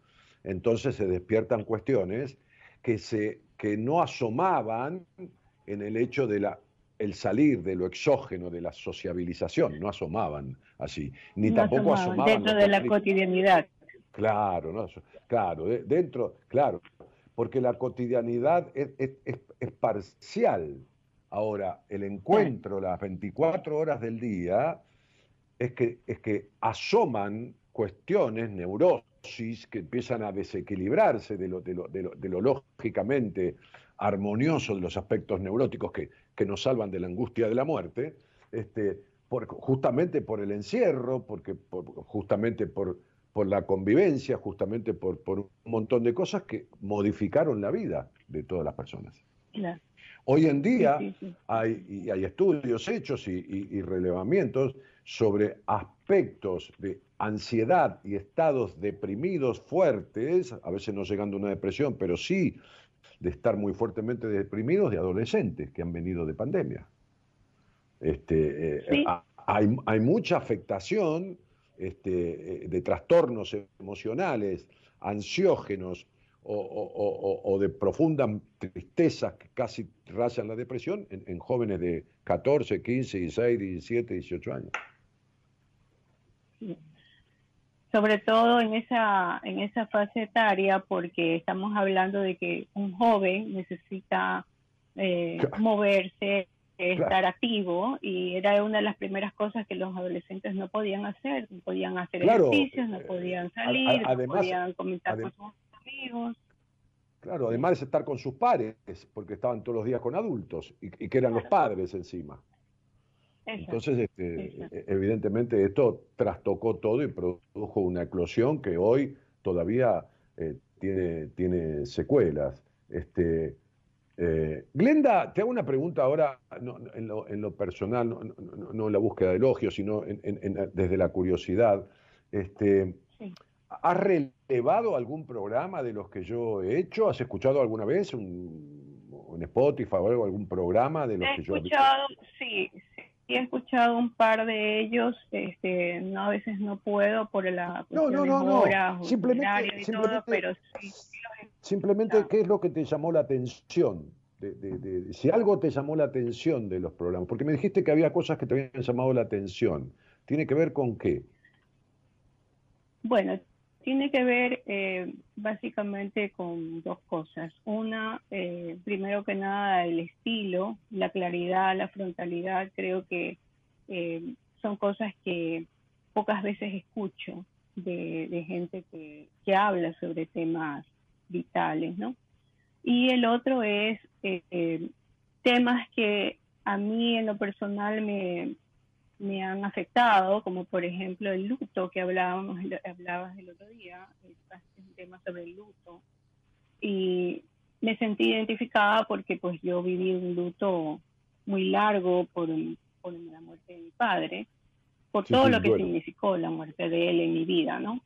entonces se despiertan cuestiones que, se, que no asomaban en el hecho de la el salir de lo exógeno de la sociabilización, no asomaban así, ni tampoco asomaban, dentro de la cotidianidad. Claro, no, claro, dentro, claro, porque la cotidianidad es, parcial. Ahora, el encuentro, las 24 horas del día, es que, asoman cuestiones, neurosis, que empiezan a desequilibrarse de lo, lógicamente armonioso de los aspectos neuróticos que, nos salvan de la angustia de la muerte, este, justamente por el encierro, porque, justamente por, por la convivencia, justamente por, por, un montón de cosas que modificaron la vida de todas las personas. Hoy en día Hay, hay estudios hechos y, y, relevamientos sobre aspectos de ansiedad y estados deprimidos fuertes, a veces no llegando a una depresión, pero sí de estar muy fuertemente deprimidos de adolescentes que han venido de pandemia. Este, eh, hay, mucha afectación este, eh, de trastornos emocionales, ansiógenos o, de profundas tristezas que casi rayan la depresión en, en jóvenes de 14, 15, 16, 17, 18 años. Sobre todo en esa, en esa fase etaria, porque estamos hablando de que un joven necesita eh, moverse, estar activo, y era una de las primeras cosas que los adolescentes no podían hacer, no podían hacer ejercicios, no podían salir, no podían comentar con sus amigos. Claro, además de estar con sus padres, porque estaban todos los días con adultos y, que eran los padres encima. Entonces, este, e, evidentemente, esto trastocó todo y produjo una eclosión que hoy todavía eh, tiene, tiene secuelas. Este, eh, Glenda, te hago una pregunta ahora, en, lo, personal, no, en la búsqueda de elogios, sino desde la curiosidad. Este, ¿Has relevado algún programa de los que yo he hecho? ¿Has escuchado alguna vez un, un Spotify o algo, algún programa de los que yo he escuchado? Sí, he escuchado un par de ellos, este, no a veces no puedo por la no, no, no, no. simplemente, simplemente, pero sí, simplemente qué es lo que te llamó la atención, de, si algo te llamó la atención de los programas, porque me dijiste que había cosas que te habían llamado la atención, ¿tiene que ver con qué? Bueno, tiene que ver eh, básicamente con dos cosas. Una, eh, primero que nada, el estilo, la claridad, la frontalidad. Creo que eh, son cosas que pocas veces escucho de, gente que, que, habla sobre temas vitales, ¿no? Y el otro es temas que a mí en lo personal me, me han afectado, como por ejemplo el luto que hablábamos, hablabas el otro día, un tema sobre el luto. Y, me sentí identificada porque pues yo viví un luto muy largo por, por la muerte de mi padre, por todo lo que significó la muerte de él en mi vida, ¿no?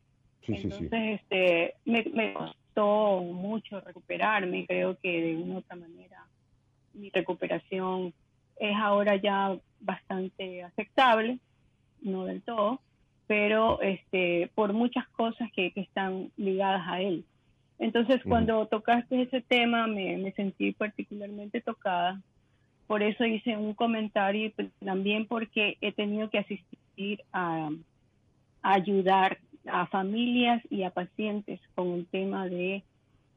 Entonces, este, me, me costó mucho recuperarme, creo que de una u otra manera mi recuperación es ahora ya bastante aceptable, no del todo, pero este, por muchas cosas que, están ligadas a él. Entonces, cuando tocaste ese tema, me, sentí particularmente tocada. Por eso hice un comentario pues, también porque he tenido que asistir a, ayudar a familias y a pacientes con el tema de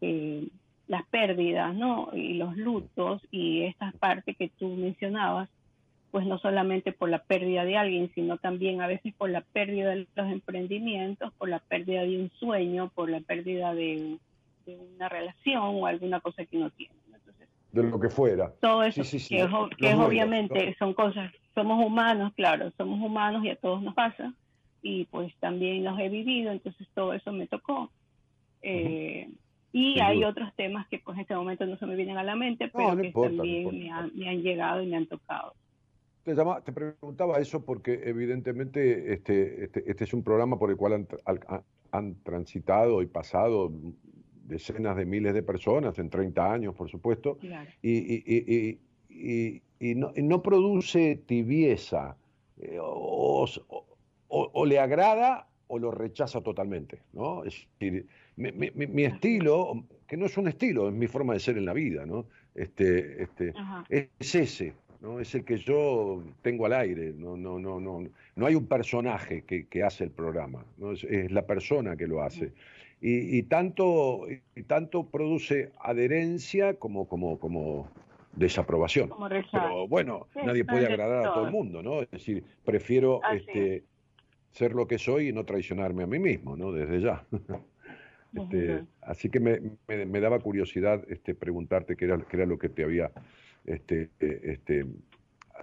eh, las pérdidas, ¿no? Y los lutos y esta parte que tú mencionabas, pues no solamente por la pérdida de alguien, sino también a veces por la pérdida de los emprendimientos, por la pérdida de un sueño, por la pérdida de, una relación o alguna cosa que uno tiene. de lo que fuera. Todo eso, que, es, obviamente son cosas, somos humanos, claro, somos humanos y a todos nos pasa, y pues también los he vivido, entonces todo eso me tocó. Eh, y hay otros temas que pues en este momento no se me vienen a la mente, pero que también me, han, me han llegado y me han tocado. Te, te preguntaba eso porque evidentemente este, este, este, es un programa por el cual han, transitado y pasado decenas de miles de personas en 30 años, por supuesto, y, no, produce tibieza, eh, o, le agrada o lo rechaza totalmente, ¿no? Es decir, mi, estilo, que no es un estilo, es mi forma de ser en la vida, ¿no? Este, este, es ese, ¿no? Es el que yo tengo al aire, no, no, no, no, no hay un personaje que, hace el programa, ¿no? es, la persona que lo hace. Y, tanto, y tanto produce adherencia como, como, como desaprobación. Pero bueno, nadie puede agradar a todo el mundo, ¿no? Es decir, prefiero este, ser lo que soy y no traicionarme a mí mismo, ¿no? Desde ya. Este, así que me, me, daba curiosidad este, preguntarte qué era, qué era lo que te había este, este,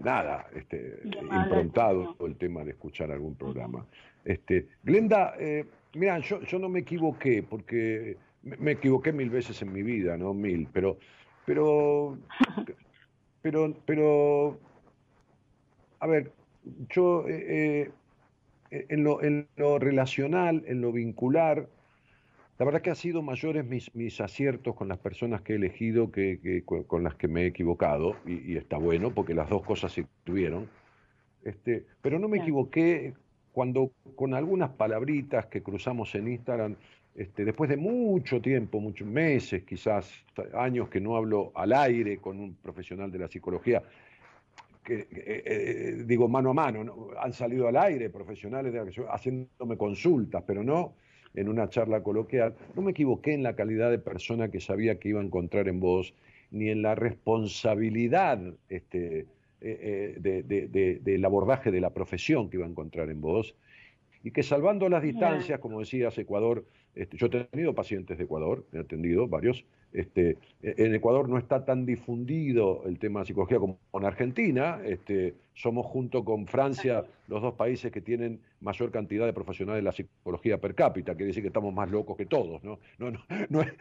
nada, este, improntado el tema de escuchar algún programa. Este, Glenda, eh, mira, yo, yo no me equivoqué, porque me, equivoqué mil veces en mi vida, ¿no? Mil, pero, pero, pero, pero, a ver, yo eh, eh, en, lo, en lo relacional, en lo vincular, la verdad que ha sido mayores mis, mis aciertos con las personas que he elegido que, con las que me he equivocado, y, está bueno porque las dos cosas se tuvieron. Este, pero no me equivoqué cuando con algunas palabritas que cruzamos en Instagram, este, después de mucho tiempo, muchos meses, quizás años que no hablo al aire con un profesional de la psicología, que, eh, eh, digo mano a mano, han salido al aire profesionales de haciéndome consultas, pero no en una charla coloquial, no me equivoqué en la calidad de persona que sabía que iba a encontrar en vos, ni en la responsabilidad este, eh, eh, del abordaje de la profesión que iba a encontrar en vos, y que salvando las distancias, como decías, Ecuador, este, yo he tenido pacientes de Ecuador, he atendido varios, este, en Ecuador no está tan difundido el tema de psicología como en Argentina. Este, somos junto con Francia los dos países que tienen mayor cantidad de profesionales de la psicología per cápita. Quiere decir que estamos más locos que todos, ¿no? No, no, no, es,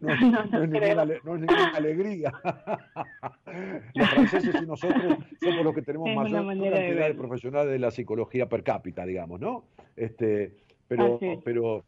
no, es, ninguna, alegría. los franceses y nosotros somos los que tenemos mayor cantidad de, profesionales de la psicología per cápita, digamos, ¿no? Este, pero, pero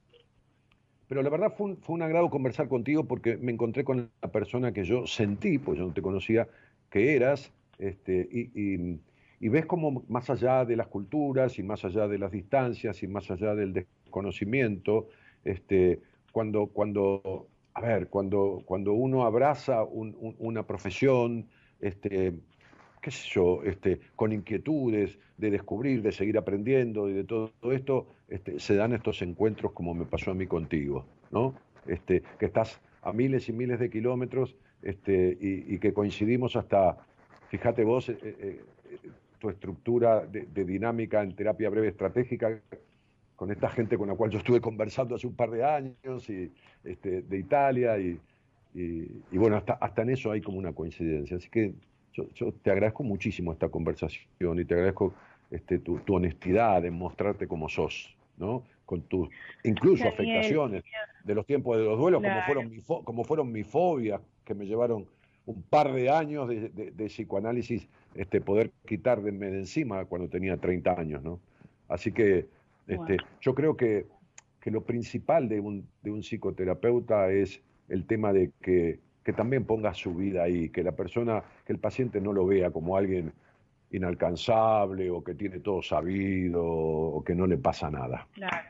pero la verdad fue un, fue un agrado conversar contigo porque me encontré con la persona que yo sentí, pues yo no te conocía, que eras, este, y, ves como más allá de las culturas y más allá de las distancias y más allá del desconocimiento, este, cuando, cuando, a ver, cuando, cuando uno abraza una profesión, este, qué sé yo, este, con inquietudes de descubrir, de seguir aprendiendo y de todo, esto, este, se dan estos encuentros como me pasó a mí contigo, ¿no? Este, que estás a miles y miles de kilómetros este, y, que coincidimos hasta, fíjate vos, eh, eh, tu estructura de, dinámica en terapia breve estratégica con esta gente con la cual yo estuve conversando hace un par de años y, este, de Italia y, y, bueno, hasta, hasta en eso hay como una coincidencia. Así que yo, te agradezco muchísimo esta conversación y te agradezco este, tu, honestidad en mostrarte como sos, ¿no? con tus incluso afectaciones de los tiempos de los duelos, como, fueron mi como fueron mis fobias, que me llevaron un par de años de, psicoanálisis este, poder quitarme de encima cuando tenía 30 años, ¿no? Así que este, yo creo que, que, lo principal de un, de un psicoterapeuta es el tema de que, que, también ponga su vida ahí, que la persona, que el paciente no lo vea como alguien inalcanzable o que tiene todo sabido o que no le pasa nada. Claro.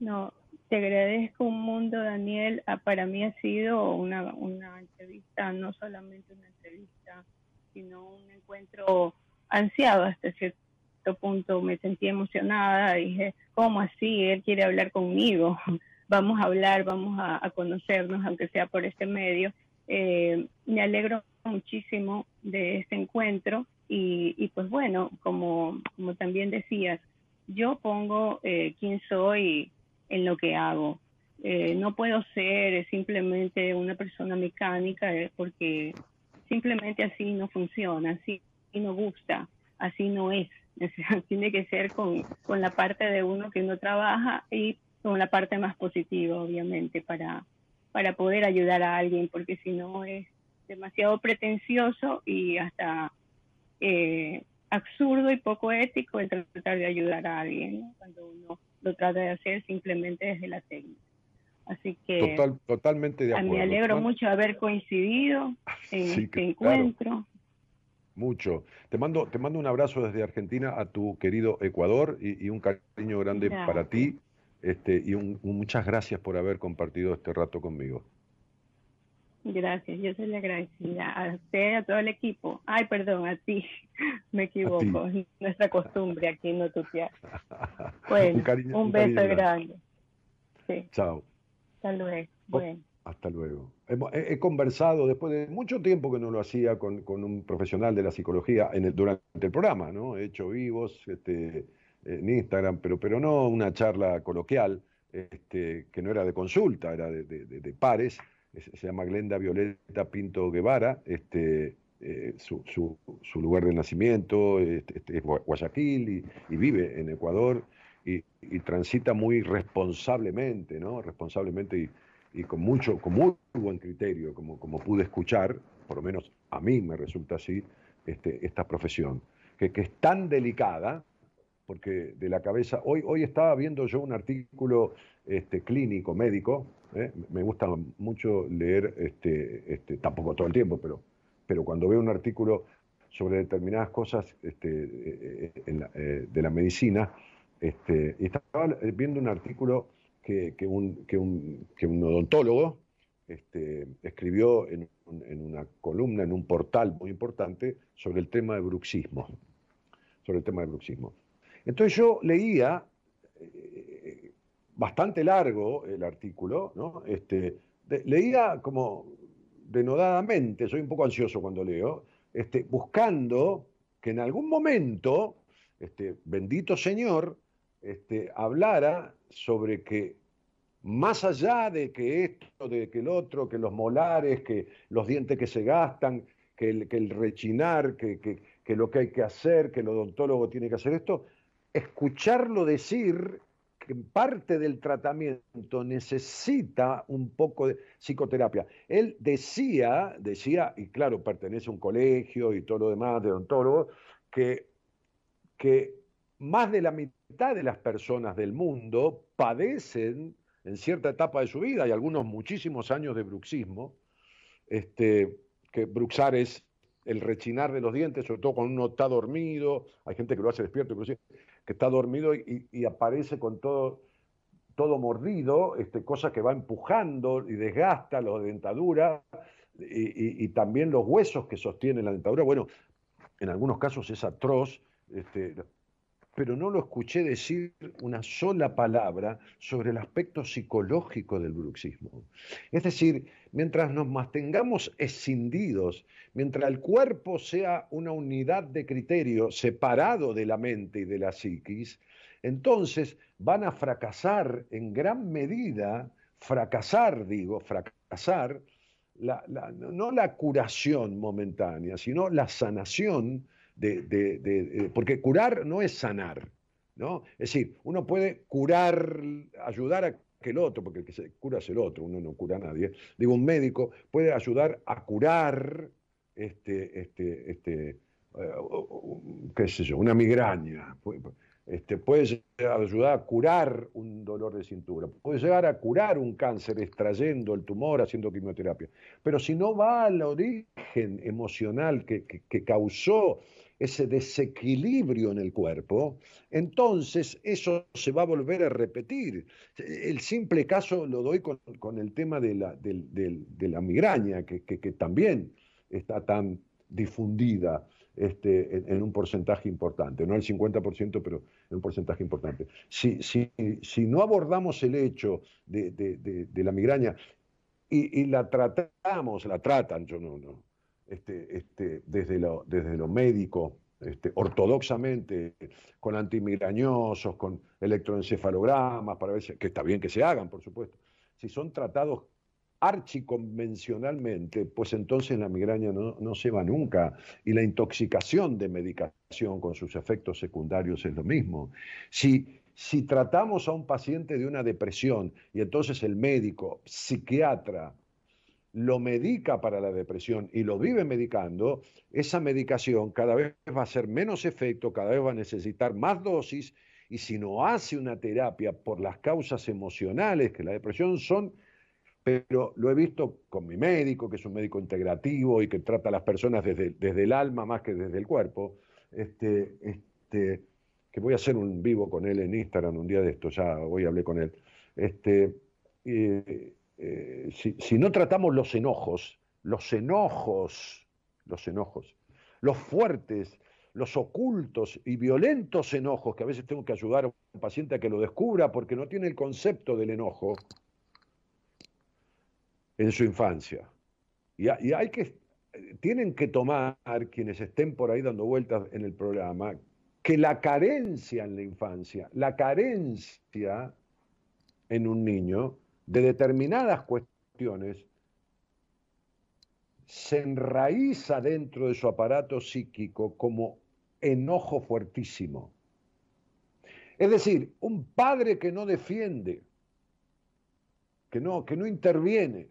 No, te agradezco un mundo, Daniel. Ah, para mí ha sido una, una entrevista, no solamente una entrevista, sino un encuentro ansiado hasta cierto punto. Me sentí emocionada, dije, ¿cómo así? Él quiere hablar conmigo. Vamos a hablar, vamos a, conocernos, aunque sea por este medio. Eh, me alegro muchísimo de este encuentro y, pues bueno, como, como también decías, yo pongo eh, quién soy en lo que hago. Eh, no puedo ser simplemente una persona mecánica eh, porque simplemente así no funciona, así no gusta, así no es. Tiene que ser con, con la parte de uno que uno trabaja y con la parte más positiva, obviamente, para, para poder ayudar a alguien, porque si no es demasiado pretencioso y hasta eh, absurdo y poco ético el tratar de ayudar a alguien cuando uno lo trata de hacer simplemente desde la técnica. Así que totalmente de acuerdo. Me alegro mucho de haber coincidido en este encuentro. Mucho. Te mando, te mando un abrazo desde Argentina a tu querido Ecuador y, un cariño grande para ti. Este, y muchas gracias por haber compartido este rato conmigo. Gracias, yo soy la agradecida a usted, a todo el equipo. Ay, perdón, a ti, me equivoco, nuestra costumbre aquí en no tutear. Bueno, un, beso grande. Chao. Hasta luego. Bueno. Hasta luego. He, conversado después de mucho tiempo que no lo hacía con, un profesional de la psicología en el, durante el programa, ¿no? He hecho vivos este, en Instagram, pero, pero no una charla coloquial, este, que no era de consulta, era de pares se llama Glenda Violeta Pinto Guevara, este, eh, su, su, lugar de nacimiento este, este, es Guayaquil y, vive en Ecuador y, transita muy responsablemente, ¿no? Responsablemente y, con, mucho, con muy buen criterio, como, como pude escuchar, por lo menos a mí me resulta así, este, esta profesión, que, que es tan delicada, porque de la cabeza, hoy, hoy estaba viendo yo un artículo este, clínico, médico, ¿eh? me gusta mucho leer, este, este, tampoco todo el tiempo, pero, pero cuando veo un artículo sobre determinadas cosas este, eh, eh, de la medicina, este, y estaba viendo un artículo que, un, que, un, que un, odontólogo este, escribió en, en, una columna, en un portal muy importante, sobre el tema de bruxismo. Sobre el tema de bruxismo. Entonces yo leía bastante largo el artículo, ¿no? Este, leía como denodadamente, soy un poco ansioso cuando leo, este, buscando que en algún momento, este, bendito Señor, este, hablara sobre que más allá de que esto, de que el otro, que los molares, que los dientes que se gastan, que el, que el rechinar, que, que, que lo que hay que hacer, que el odontólogo tiene que hacer esto, escucharlo decir que parte del tratamiento necesita un poco de psicoterapia. Él decía, decía, y claro, pertenece a un colegio y todo lo demás de odontólogos, que, que más de la mitad de las personas del mundo padecen en cierta etapa de su vida, y algunos muchísimos años de bruxismo, este, que bruxar es el rechinar de los dientes, sobre todo cuando uno está dormido, hay gente que lo hace despierto, inclusive, que está dormido y, aparece con todo, todo mordido, este, cosa que va empujando y desgasta la dentadura y, también los huesos que sostienen la dentadura. Bueno, en algunos casos es atroz, este, pero no lo escuché decir una sola palabra sobre el aspecto psicológico del bruxismo. Es decir, mientras nos mantengamos escindidos, mientras el cuerpo sea una unidad de criterio separado de la mente y de la psiquis, entonces van a fracasar en gran medida, fracasar, digo, fracasar, no la curación momentánea, sino la sanación de, porque curar no es sanar, ¿no? Es decir, uno puede curar, ayudar a que el otro, porque el que se cura es el otro, uno no cura a nadie. Digo, un médico puede ayudar a curar este, este, este, eh, qué sé yo, una migraña. Este, puede ayudar a curar un dolor de cintura, puede llegar a curar un cáncer extrayendo el tumor, haciendo quimioterapia. Pero si no va al origen emocional que, que causó ese desequilibrio en el cuerpo, entonces eso se va a volver a repetir. El simple caso lo doy con, el tema de la, de, la migraña, que, también está tan difundida este, en, un porcentaje importante, no el 50%, pero en un porcentaje importante. Si, si, si no abordamos el hecho de, la migraña y, y, la tratamos, la tratan, yo no, no, este, este, desde, lo, desde médico, este, ortodoxamente, con antimigrañosos, con electroencefalogramas, para ver que está bien que se hagan, por supuesto. Si son tratados archiconvencionalmente, pues entonces la migraña no, no, se va nunca. Y la intoxicación de medicación con sus efectos secundarios es lo mismo. Si, si tratamos a un paciente de una depresión y entonces el médico, psiquiatra, lo medica para la depresión y lo vive medicando, esa medicación cada vez va a ser menos efecto, cada vez va a necesitar más dosis y si no hace una terapia por las causas emocionales que la depresión son, pero lo he visto con mi médico, que es un médico integrativo y que trata a las personas desde, desde el alma más que desde el cuerpo, este, este, que voy a hacer un vivo con él en Instagram un día de esto, ya hoy hablé con él. Este, si, no tratamos los enojos, los enojos, los enojos, los fuertes, los ocultos y violentos enojos, que a veces tengo que ayudar a un paciente a que lo descubra porque no tiene el concepto del enojo en su infancia. Y, hay que, tienen que tomar quienes estén por ahí dando vueltas en el programa, que la carencia en la infancia, la carencia en un niño, de determinadas cuestiones se enraiza dentro de su aparato psíquico como enojo fuertísimo. Es decir, un padre que no defiende, que no, que no interviene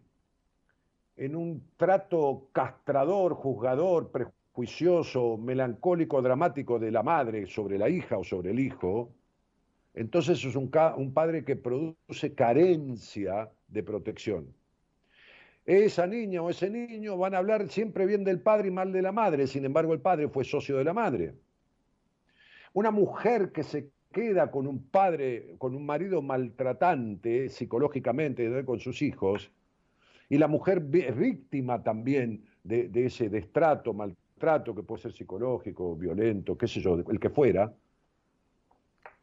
en un trato castrador, juzgador, prejuicioso, melancólico, dramático de la madre sobre la hija o sobre el hijo, entonces es un, padre que produce carencia de protección. Esa niña o ese niño van a hablar siempre bien del padre y mal de la madre, sin embargo el padre fue socio de la madre. Una mujer que se queda con un padre, con un marido maltratante psicológicamente con sus hijos, y la mujer es víctima también de, de ese destrato, maltrato que puede ser psicológico, violento, qué sé yo, el que fuera,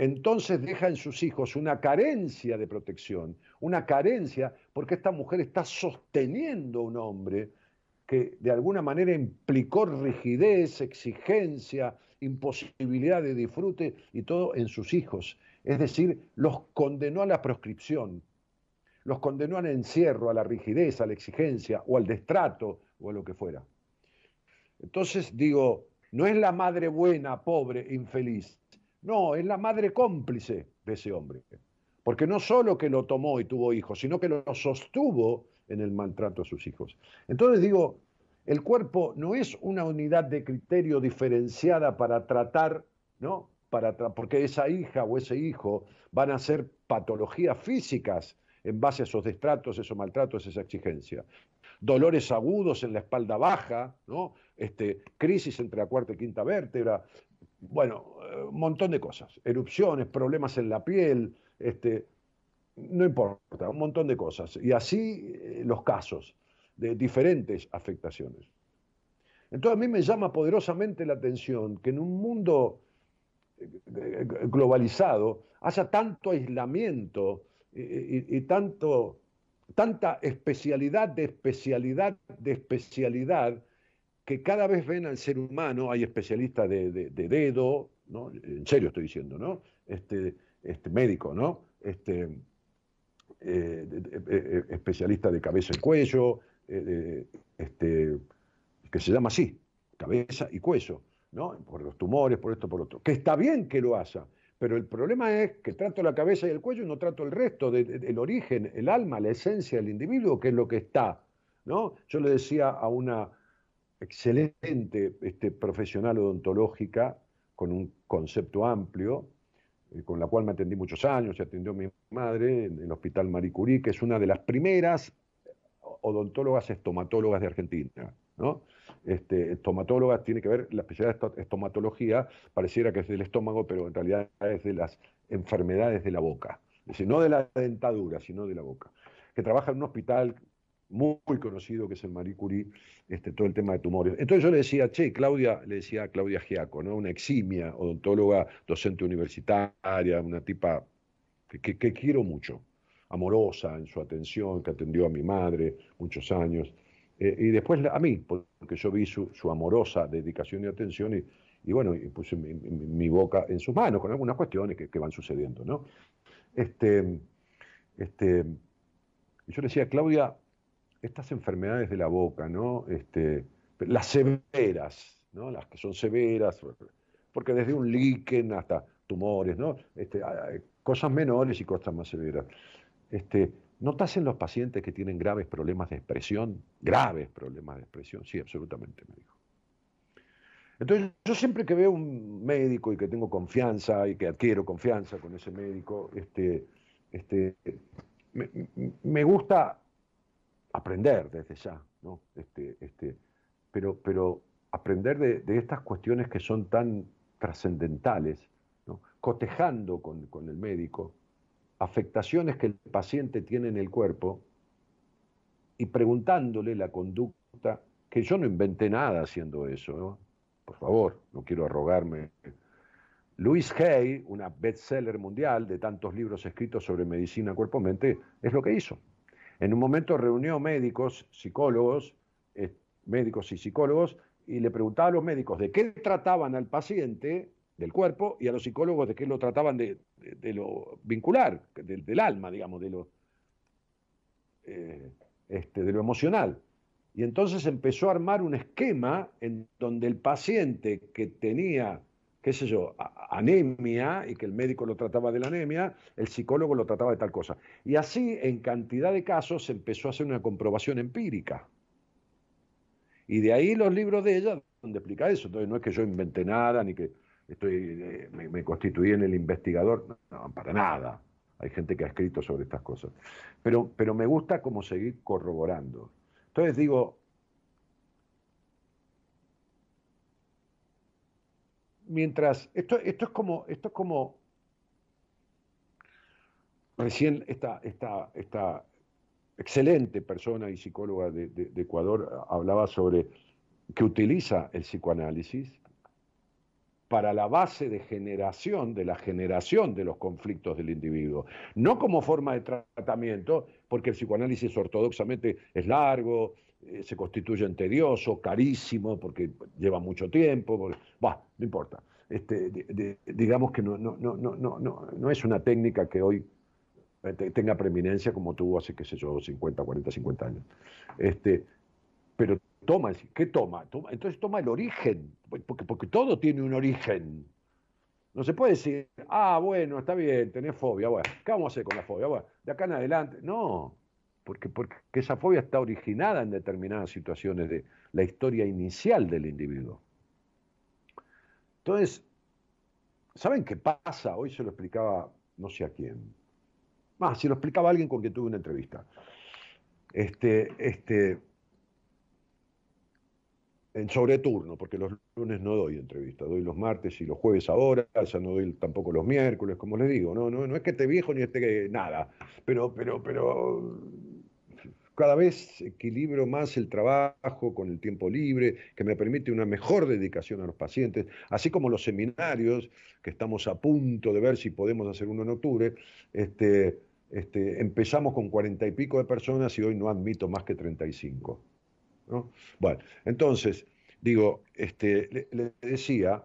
entonces deja en sus hijos una carencia de protección, una carencia porque esta mujer está sosteniendo a un hombre que de alguna manera implicó rigidez, exigencia, imposibilidad de disfrute y todo en sus hijos. Es decir, los condenó a la proscripción, los condenó al encierro, a la rigidez, a la exigencia o al destrato o a lo que fuera. Entonces digo, no es la madre buena, pobre, infeliz, no, es la madre cómplice de ese hombre. Porque no solo que lo tomó y tuvo hijos, sino que lo sostuvo en el maltrato a sus hijos. Entonces digo, el cuerpo no es una unidad de criterio diferenciada para tratar, ¿no? Para porque esa hija o ese hijo van a ser patologías físicas en base a esos destratos, esos maltratos, esa exigencia. Dolores agudos en la espalda baja, ¿no? Este, crisis entre la cuarta y quinta vértebra, bueno, un montón de cosas, erupciones, problemas en la piel, este, no importa, un montón de cosas. Y así eh, los casos de diferentes afectaciones. Entonces a mí me llama poderosamente la atención que en un mundo eh, eh, globalizado haya tanto aislamiento y, tanto, tanta especialidad de especialidad de especialidad que cada vez ven al ser humano, hay especialistas de, dedo, ¿no? en serio estoy diciendo, ¿no? Este, este médico, ¿no? Este, eh, eh, especialista de cabeza y cuello, eh, este, que se llama así, cabeza y cuello, ¿no? Por los tumores, por esto, por otro. Que está bien que lo haya, pero el problema es que trato la cabeza y el cuello y no trato el resto, del origen, el alma, la esencia del individuo, que es lo que está. ¿no? Yo le decía a una excelente este, profesional odontológica con un concepto amplio, eh, con la cual me atendí muchos años, se atendió mi madre en el Hospital Marie Curie, que es una de las primeras odontólogas estomatólogas de Argentina. ¿no? Este, estomatólogas tiene que ver, la especialidad de estomatología pareciera que es del estómago, pero en realidad es de las enfermedades de la boca. Es decir, no de la dentadura, sino de la boca. Que trabaja en un hospital muy, conocido que es el Marie Curie, este, todo el tema de tumores. Entonces yo le decía, che, Claudia, le decía a Claudia Giaco, ¿no? una eximia odontóloga, docente universitaria, una tipa que, que, quiero mucho, amorosa en su atención, que atendió a mi madre muchos años, eh, y después a mí, porque yo vi su, amorosa dedicación y atención y, y bueno, y puse mi, boca en sus manos con algunas cuestiones que, que van sucediendo, ¿no? Este, este, yo le decía, Claudia, estas enfermedades de la boca, ¿no? Este, las severas, ¿no? Las que son severas, porque desde un líquen hasta tumores, ¿no? Este, cosas menores y cosas más severas. Este, ¿Notas en los pacientes que tienen graves problemas de expresión? Graves problemas de expresión, sí, absolutamente, me dijo. Entonces, yo siempre que veo un médico y que tengo confianza y que adquiero confianza con ese médico, este, este, me gusta aprender desde ya, ¿no? Este, este, pero, pero aprender de, estas cuestiones que son tan trascendentales, cotejando con, con, el médico, afectaciones que el paciente tiene en el cuerpo y preguntándole la conducta, que yo no inventé nada haciendo eso, por favor, no quiero arrogarme. Louis Hay, una bestseller mundial de tantos libros escritos sobre medicina cuerpo-mente, es lo que hizo. En un momento reunió médicos, psicólogos, eh, médicos y psicólogos, y le preguntaba a los médicos de qué trataban al paciente del cuerpo y a los psicólogos de qué lo trataban de, lo vincular, del alma, digamos, de lo, eh, este, de lo emocional. Y entonces empezó a armar un esquema en donde el paciente que tenía qué sé yo, anemia y que el médico lo trataba de la anemia, el psicólogo lo trataba de tal cosa. Y así, en cantidad de casos, se empezó a hacer una comprobación empírica. Y de ahí los libros de ella, donde explica eso. Entonces, no es que yo inventé nada, ni que estoy, eh, me, constituí en el investigador, no, para nada. Hay gente que ha escrito sobre estas cosas. Pero, pero me gusta como seguir corroborando. Entonces digo, mientras, esto, esto es como, esto es como, recién esta, esta, esta excelente persona y psicóloga de, Ecuador hablaba sobre que utiliza el psicoanálisis para la base de generación, de la generación de los conflictos del individuo. No como forma de tratamiento, porque el psicoanálisis ortodoxamente es largo, eh, se constituye en tedioso, carísimo, porque lleva mucho tiempo, no importa. Este, digamos que no, no, no, no, no, no es una técnica que hoy eh, tenga preeminencia como tuvo hace, qué sé yo, 50, 40, 50 años. Este, pero toma, ¿qué toma? toma? Entonces toma el origen, porque, porque todo tiene un origen. No se puede decir, ah, bueno, está bien, tenés fobia, bueno, ¿qué vamos a hacer con la fobia? Bueno, de acá en adelante. No, porque, porque esa fobia está originada en determinadas situaciones de la historia inicial del individuo. Entonces, ¿saben qué pasa? Hoy se lo explicaba no sé a quién. Más, se lo explicaba alguien con quien tuve una entrevista. Este, este, en sobreturno, porque los lunes no doy entrevista, doy los martes y los jueves ahora, ya no doy tampoco los miércoles, como les digo, no, no, no es que esté viejo ni esté nada, pero, pero, pero cada vez equilibro más el trabajo con el tiempo libre, que me permite una mejor dedicación a los pacientes, así como los seminarios, que estamos a punto de ver si podemos hacer uno en octubre. Este, este, empezamos con cuarenta y pico de personas y hoy no admito más que 35. ¿no? Bueno, entonces, digo, este, le, decía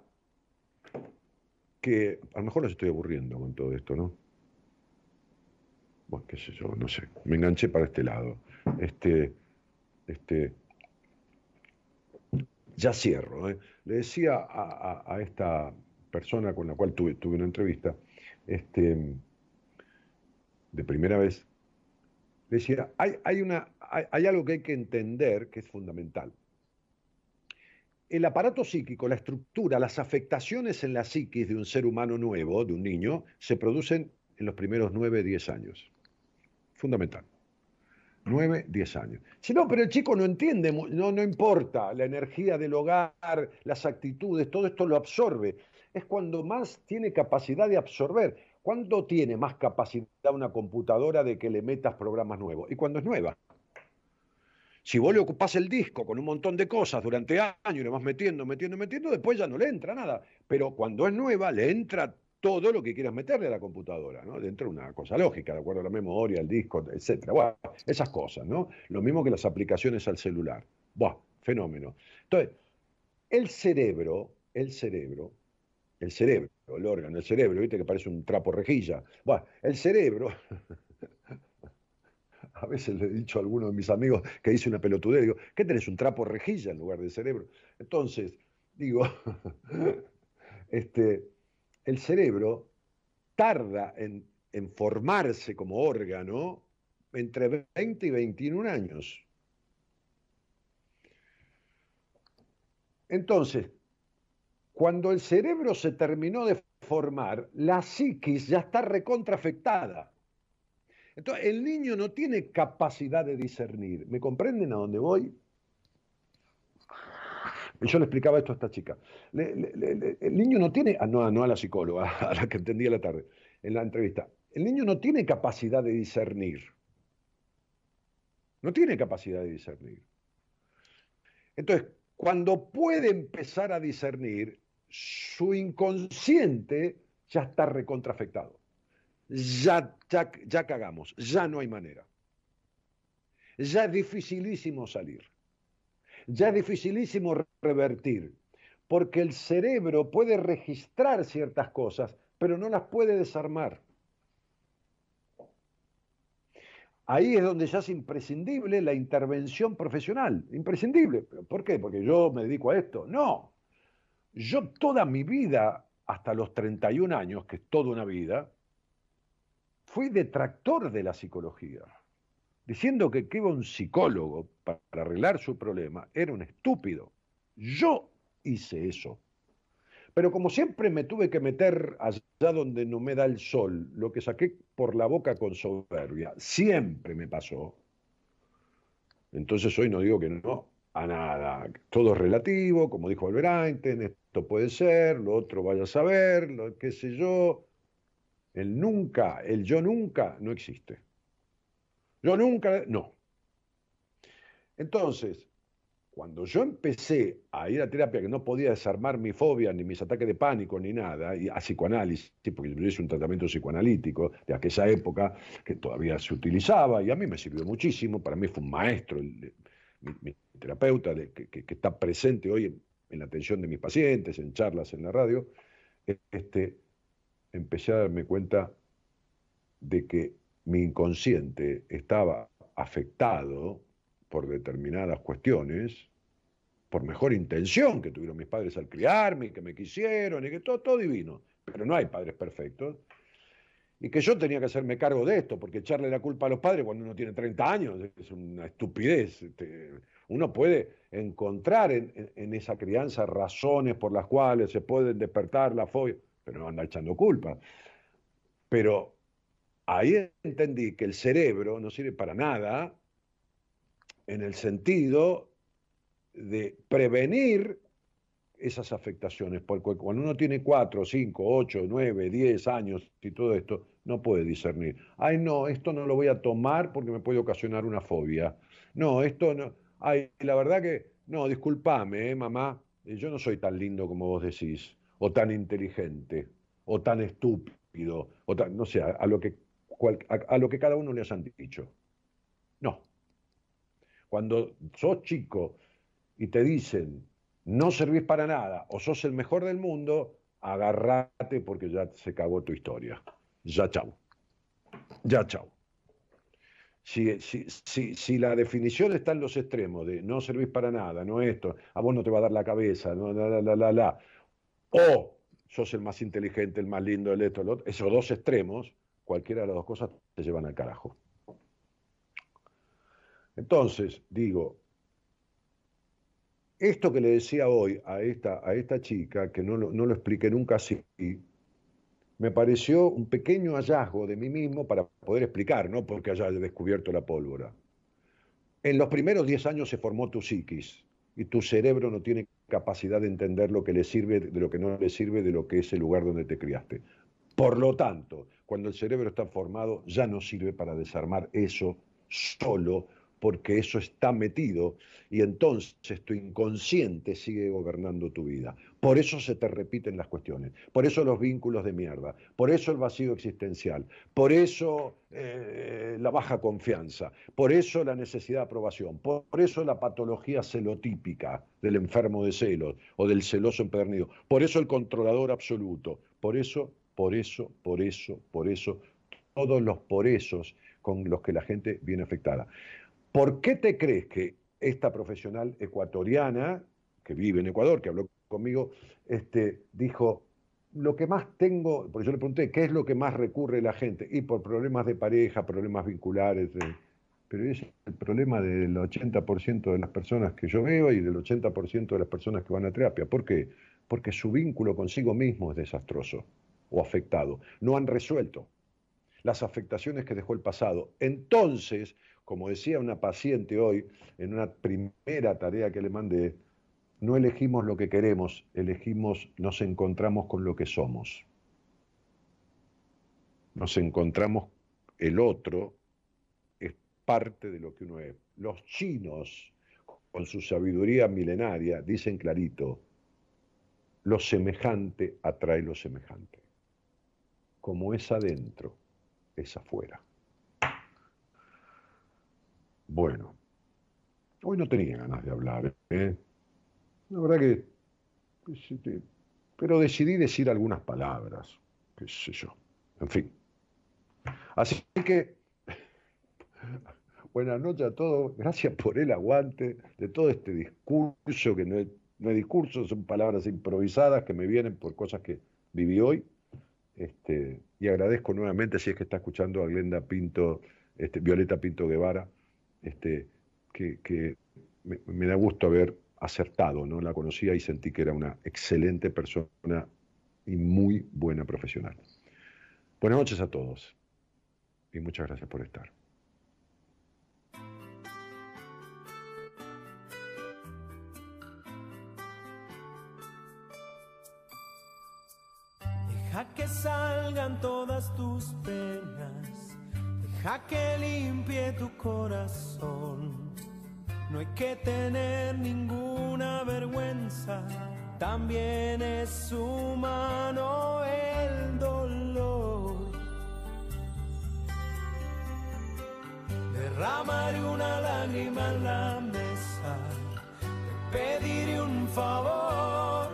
que a lo mejor los estoy aburriendo con todo esto, ¿no? Bueno, qué sé yo, no sé, me enganché para este lado. Este, este, ya cierro. ¿eh? Le decía a, esta persona con la cual tuve, tuve una entrevista este, de primera vez, decía, hay, hay, una, hay algo que hay que entender que es fundamental. El aparato psíquico, la estructura, las afectaciones en la psiquis de un ser humano nuevo, de un niño, se producen en los primeros 9, 10 años. Fundamental. 9, 10 años. Si no, pero el chico no entiende, no, no importa, la energía del hogar, las actitudes, todo esto lo absorbe. Es cuando más tiene capacidad de absorber. ¿Cuándo tiene más capacidad una computadora de que le metas programas nuevos? Y cuando es nueva. Si vos le ocupás el disco con un montón de cosas durante años y le vas metiendo, metiendo, metiendo, después ya no le entra nada. Pero cuando es nueva, le entra todo lo que quieras meterle a la computadora, ¿no? Dentro de una cosa lógica, de acuerdo a la memoria, el disco, etcétera. Bueno, esas cosas, ¿no? Lo mismo que las aplicaciones al celular. Buah, fenómeno. Entonces, el cerebro, el cerebro, el cerebro, el órgano, el cerebro, viste que parece un trapo rejilla. Buah, el cerebro, a veces le he dicho a alguno de mis amigos que dice una pelotudez, digo, ¿qué tenés un trapo rejilla en lugar de cerebro? Entonces, digo, este, el cerebro tarda en, formarse como órgano entre 20 y 21 años. Entonces, cuando el cerebro se terminó de formar, la psiquis ya está recontrafectada. Entonces, el niño no tiene capacidad de discernir. ¿Me comprenden a dónde voy? Yo le explicaba esto a esta chica. el niño no tiene, ah, no, a la psicóloga, a la que entendía la tarde, en la entrevista. El niño no tiene capacidad de discernir. No tiene capacidad de discernir. Entonces, cuando puede empezar a discernir, su inconsciente ya está recontrafectado. Ya, ya, ya cagamos, ya no hay manera. Ya es dificilísimo salir ya es dificilísimo revertir, porque el cerebro puede registrar ciertas cosas, pero no las puede desarmar. Ahí es donde ya es imprescindible la intervención profesional. Imprescindible. ¿Por qué? Porque yo me dedico a esto. No. Yo toda mi vida, hasta los 31 años, que es toda una vida, fui detractor de la psicología diciendo que que iba un psicólogo para arreglar su problema era un estúpido. Yo hice eso. Pero como siempre me tuve que meter allá donde no me da el sol, lo que saqué por la boca con soberbia, siempre me pasó. Entonces hoy no digo que no a nada. Todo es relativo, como dijo Albert Einstein, esto puede ser, lo otro vaya a saber, lo qué sé yo. El nunca, el yo nunca no existe. Yo nunca, no. Entonces, cuando yo empecé a ir a terapia que no podía desarmar mi fobia, ni mis ataques de pánico, ni nada, y a psicoanálisis, porque yo hice un tratamiento psicoanalítico de aquella época que todavía se utilizaba y a mí me sirvió muchísimo, para mí fue un maestro, mi, terapeuta que, está presente hoy en, en, la atención de mis pacientes, en charlas en la radio, este, empecé a darme cuenta de que mi inconsciente estaba afectado por determinadas cuestiones, por mejor intención que tuvieron mis padres al criarme, que me quisieron, y que todo, todo divino, pero no hay padres perfectos, y que yo tenía que hacerme cargo de esto, porque echarle la culpa a los padres cuando uno tiene 30 años es una estupidez. Este, uno puede encontrar en, esa crianza razones por las cuales se pueden despertar la fobia, pero no anda echando culpa. Pero ahí entendí que el cerebro no sirve para nada en el sentido de prevenir esas afectaciones, porque cuando uno tiene 4, 5, 8, 9, 10 años y todo esto, no puede discernir. Ay, no, esto no lo voy a tomar porque me puede ocasionar una fobia. No, esto no. Ay, la verdad que, no, discúlpame, ¿eh, mamá, yo no soy tan lindo como vos decís, o tan inteligente, o tan estúpido, o tan, no sé, a lo que a, lo que cada uno le hayan dicho. No. Cuando sos chico y te dicen no servís para nada o sos el mejor del mundo, agarrate porque ya se acabó tu historia. Ya chau. Ya chau. Si, si, si, si, la definición está en los extremos de no servís para nada, no esto, a vos no te va a dar la cabeza, no, la, la, la, la, o sos el más inteligente, el más lindo, el esto, el otro. Esos dos extremos, cualquiera de las dos cosas te llevan al carajo. Entonces, digo, esto que le decía hoy a esta, a esta chica, que no, no lo expliqué nunca así, me pareció un pequeño hallazgo de mí mismo para poder explicar, no porque haya descubierto la pólvora. En los primeros 10 años se formó tu psiquis y tu cerebro no tiene capacidad de entender lo que le sirve, de lo que no le sirve, de lo que es el lugar donde te criaste. Por lo tanto, cuando el cerebro está formado, ya no sirve para desarmar eso solo porque eso está metido y entonces tu inconsciente sigue gobernando tu vida. Por eso se te repiten las cuestiones, por eso los vínculos de mierda, por eso el vacío existencial, por eso eh, la baja confianza, por eso la necesidad de aprobación, por, eso la patología celotípica del enfermo de celos o del celoso empedernido, por eso el controlador absoluto, por eso, por eso, por eso, por eso, todos los por esos con los que la gente viene afectada. ¿Por qué te crees que esta profesional ecuatoriana, que vive en Ecuador, que habló conmigo, este, dijo, lo que más tengo, porque yo le pregunté, ¿qué es lo que más recurre la gente? Y por problemas de pareja, problemas vinculares, pero es el problema del 80% de las personas que yo veo y del 80% de las personas que van a terapia. ¿Por qué? Porque su vínculo consigo mismo es desastroso o afectado. No han resuelto las afectaciones que dejó el pasado. Entonces, como decía una paciente hoy en una primera tarea que le mandé, no elegimos lo que queremos, elegimos, nos encontramos con lo que somos. Nos encontramos, el otro es parte de lo que uno es. Los chinos, con su sabiduría milenaria, dicen clarito, lo semejante atrae lo semejante. Como es adentro, es afuera. Bueno, hoy no tenía ganas de hablar, ¿eh? La verdad que... Este, pero decidí decir algunas palabras, qué sé yo. En fin. Así que, buenas noches a todos. Gracias por el aguante de todo este discurso, que no es, no discurso, son palabras improvisadas que me vienen por cosas que viví hoy. Este, y agradezco nuevamente, si es que está escuchando a Glenda Pinto, este, Violeta Pinto Guevara, este, que, me, da gusto haber acertado, ¿no? La conocía y sentí que era una excelente persona y muy buena profesional. Buenas noches a todos y muchas gracias por estar. Deja que salgan todas tus penas Deja que limpie tu corazón. No hay que tener ninguna vergüenza. También es humano el dolor. Derramaré una lágrima en la mesa. Te pediré un favor.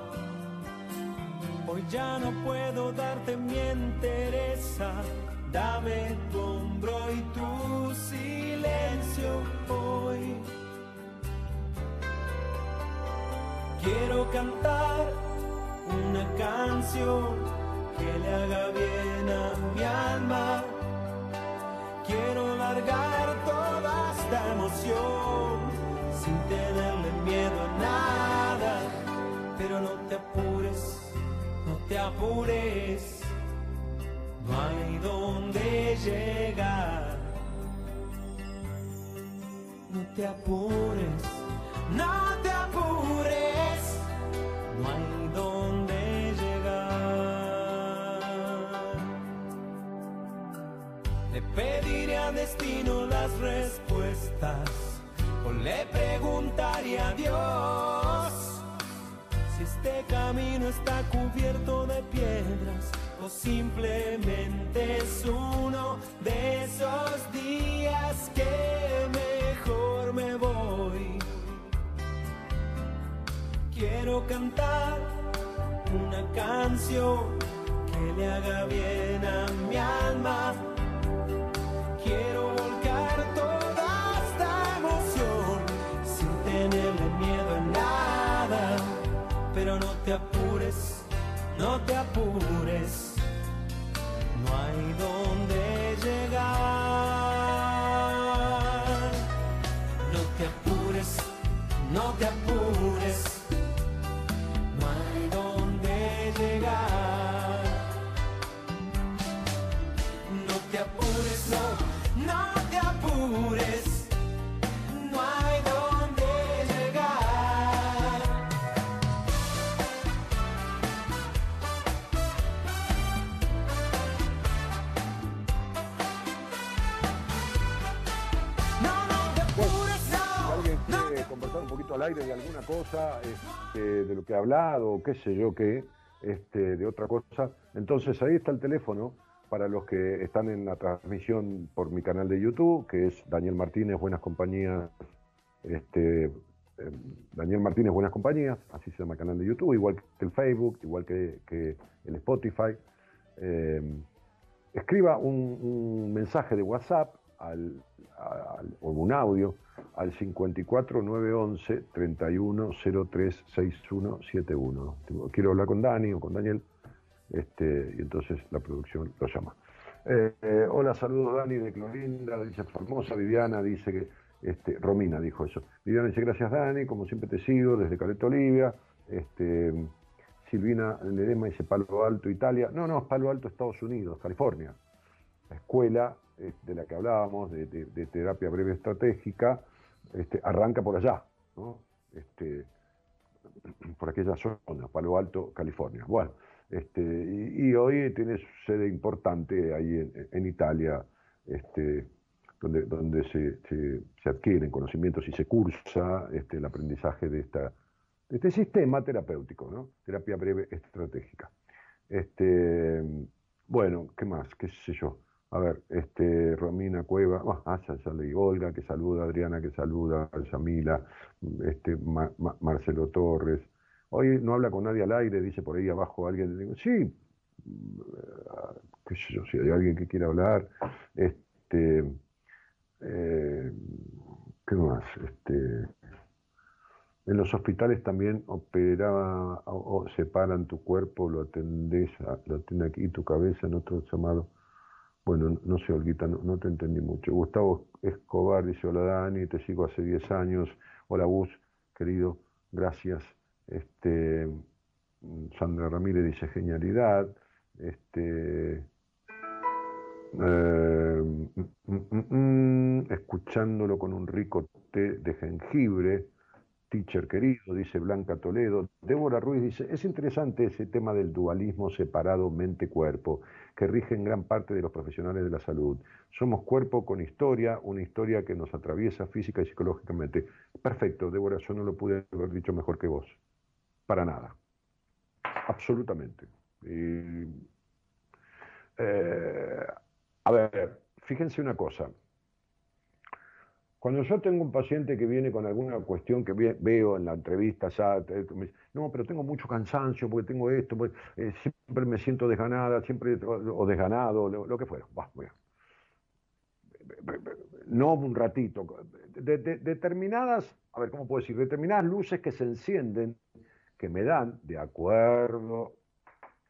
Hoy ya no puedo darte mi entereza Dame tu hombro y tu silencio hoy. Quiero cantar una canción que le haga bien a mi alma. Quiero largar toda esta emoción sin tenerle miedo a nada. Pero no te apures, te apures no hay donde llegar. No te apures, no te apures, no hay donde llegar. Le pediré a destino las respuestas o le preguntaré a Dios este camino está cubierto de piedras simplemente es uno de esos días que mejor me voy. Quiero cantar una canción que le haga bien a mi alma. Te apures, no no te apures, no hay donde llegar. No te apures, no te apures, al aire de alguna cosa, este, de lo que he hablado, qué sé yo qué, este, de otra cosa, entonces ahí está el teléfono para los que están en la transmisión por mi canal de YouTube, que es Daniel Martínez Buenas Compañías, este, eh, Daniel Martínez Buenas Compañías, así se llama el canal de YouTube, igual que el Facebook, igual que, el Spotify. Eh, escriba un, mensaje de WhatsApp al- o un audio al 54 911 31 03 61 71. Digo, Quiero hablar con Dani o con Daniel, este, y entonces la producción lo llama. Eh, eh, hola, saludos Dani de Clorinda, dice Formosa, Viviana dice que, este, Romina dijo eso. Viviana dice, gracias Dani, como siempre te sigo desde Caleta Olivia. Este, Silvina Ledema dice Palo Alto, Italia. No, no, es Palo Alto, Estados Unidos, California. La escuela eh, de la que hablábamos, de, terapia breve estratégica, este, arranca por allá. Este, por aquella zona, Palo Alto, California. Este, y, hoy tiene su sede importante ahí en, Italia, donde, se, adquieren conocimientos y se cursa el aprendizaje de, esta, de este sistema terapéutico, ¿no? Terapia breve estratégica. Bueno, ¿qué más? ¿Qué sé yo? A ver, este, Romina Cueva, ah, ah, ya, ya leí, Olga, que saluda, Adriana, que saluda, Yamila, este, Ma- Ma- Marcelo Torres. Hoy no habla con nadie al aire, dice por ahí abajo alguien. Digo, sí, mm, qué sé yo, si hay alguien que quiera hablar. Este, eh, ¿Qué más? Este, en los hospitales también operaba o, separan tu cuerpo, lo atendés, a- lo atiende aquí tu cabeza en otro llamado. Bueno, no sé, Olguita, no, te entendí mucho. Gustavo Escobar dice, hola Dani, te sigo hace 10 años. Hola Gus, querido, gracias. Este, Sandra Ramírez dice, genialidad. Este, eh, mm, mm, mm, escuchándolo con un rico té de jengibre. Teacher querido, dice Blanca Toledo. Débora Ruiz dice, es interesante ese tema del dualismo separado mente-cuerpo, que rige en gran parte de los profesionales de la salud. Somos cuerpo con historia, una historia que nos atraviesa física y psicológicamente. Perfecto, Débora, yo no lo pude haber dicho mejor que vos. Para nada. Absolutamente. Y, eh, a ver, fíjense una cosa. Cuando yo tengo un paciente que viene con alguna cuestión que ve- veo en la entrevista me dice, no, pero tengo mucho cansancio porque tengo esto, porque, eh, siempre me siento desganada, siempre, o, desganado, lo, que fuera. No un ratito. De- de- determinadas, a ver, ¿cómo puedo decir? Determinadas luces que se encienden, que me dan, de acuerdo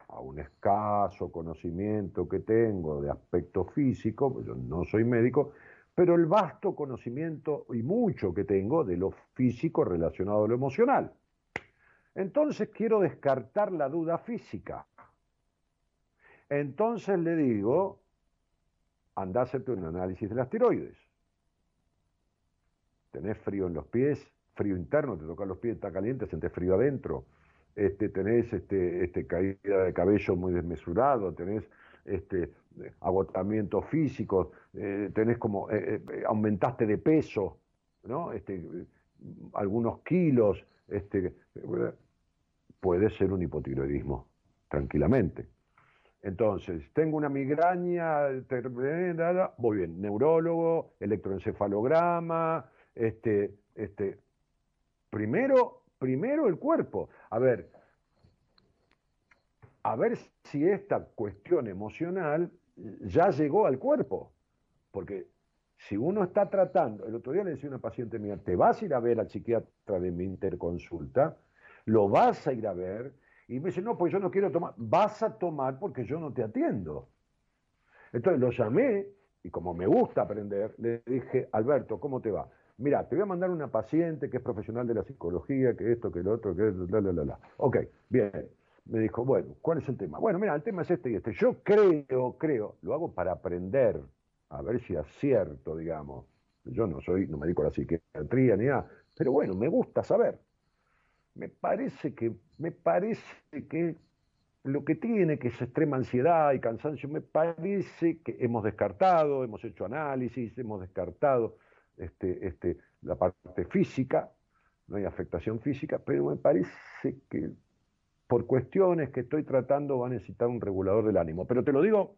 a un escaso conocimiento que tengo de aspecto físico, pues yo no soy médico, pero el vasto conocimiento y mucho que tengo de lo físico relacionado a lo emocional. Entonces quiero descartar la duda física. Entonces le digo, anda a un análisis de las tiroides. Tenés frío en los pies, frío interno, te tocan los pies, está caliente, sentís frío adentro. Este, tenés este, este, caída de cabello muy desmesurado, tenés este, agotamiento físico, eh, tenés como, eh, eh, aumentaste de peso, ¿no? Este, algunos kilos, este, puede ser un hipotiroidismo, tranquilamente. Entonces, tengo una migraña voy bien, neurólogo, electroencefalograma, este, este, primero, primero el cuerpo. A ver, a ver si esta cuestión emocional ya llegó al cuerpo. Porque si uno está tratando, el otro día le decía a una paciente mía, te vas a ir a ver al psiquiatra de mi interconsulta, lo vas a ir a ver, Y me dice, no, pues yo no quiero tomar. Vas a tomar porque yo no te atiendo. Entonces lo llamé y como me gusta aprender, le dije, Alberto, ¿cómo te va? Mira, te voy a mandar una paciente que es profesional de la psicología, que esto, que lo otro, que la, la, la, la. Ok, bien. Me dijo, bueno, ¿cuál es el tema? Bueno, mira, el tema es este y este. Yo creo, creo, lo hago para aprender, a ver si acierto, digamos. Yo no soy, no me dedico a la psiquiatría ni nada, pero bueno, me gusta saber. Me parece que, me parece que lo que tiene, que es extrema ansiedad y cansancio, me parece que hemos descartado, hemos hecho análisis, hemos descartado este, este, la parte física, no hay afectación física, pero me parece que por cuestiones que estoy tratando va a necesitar un regulador del ánimo. Pero te lo digo,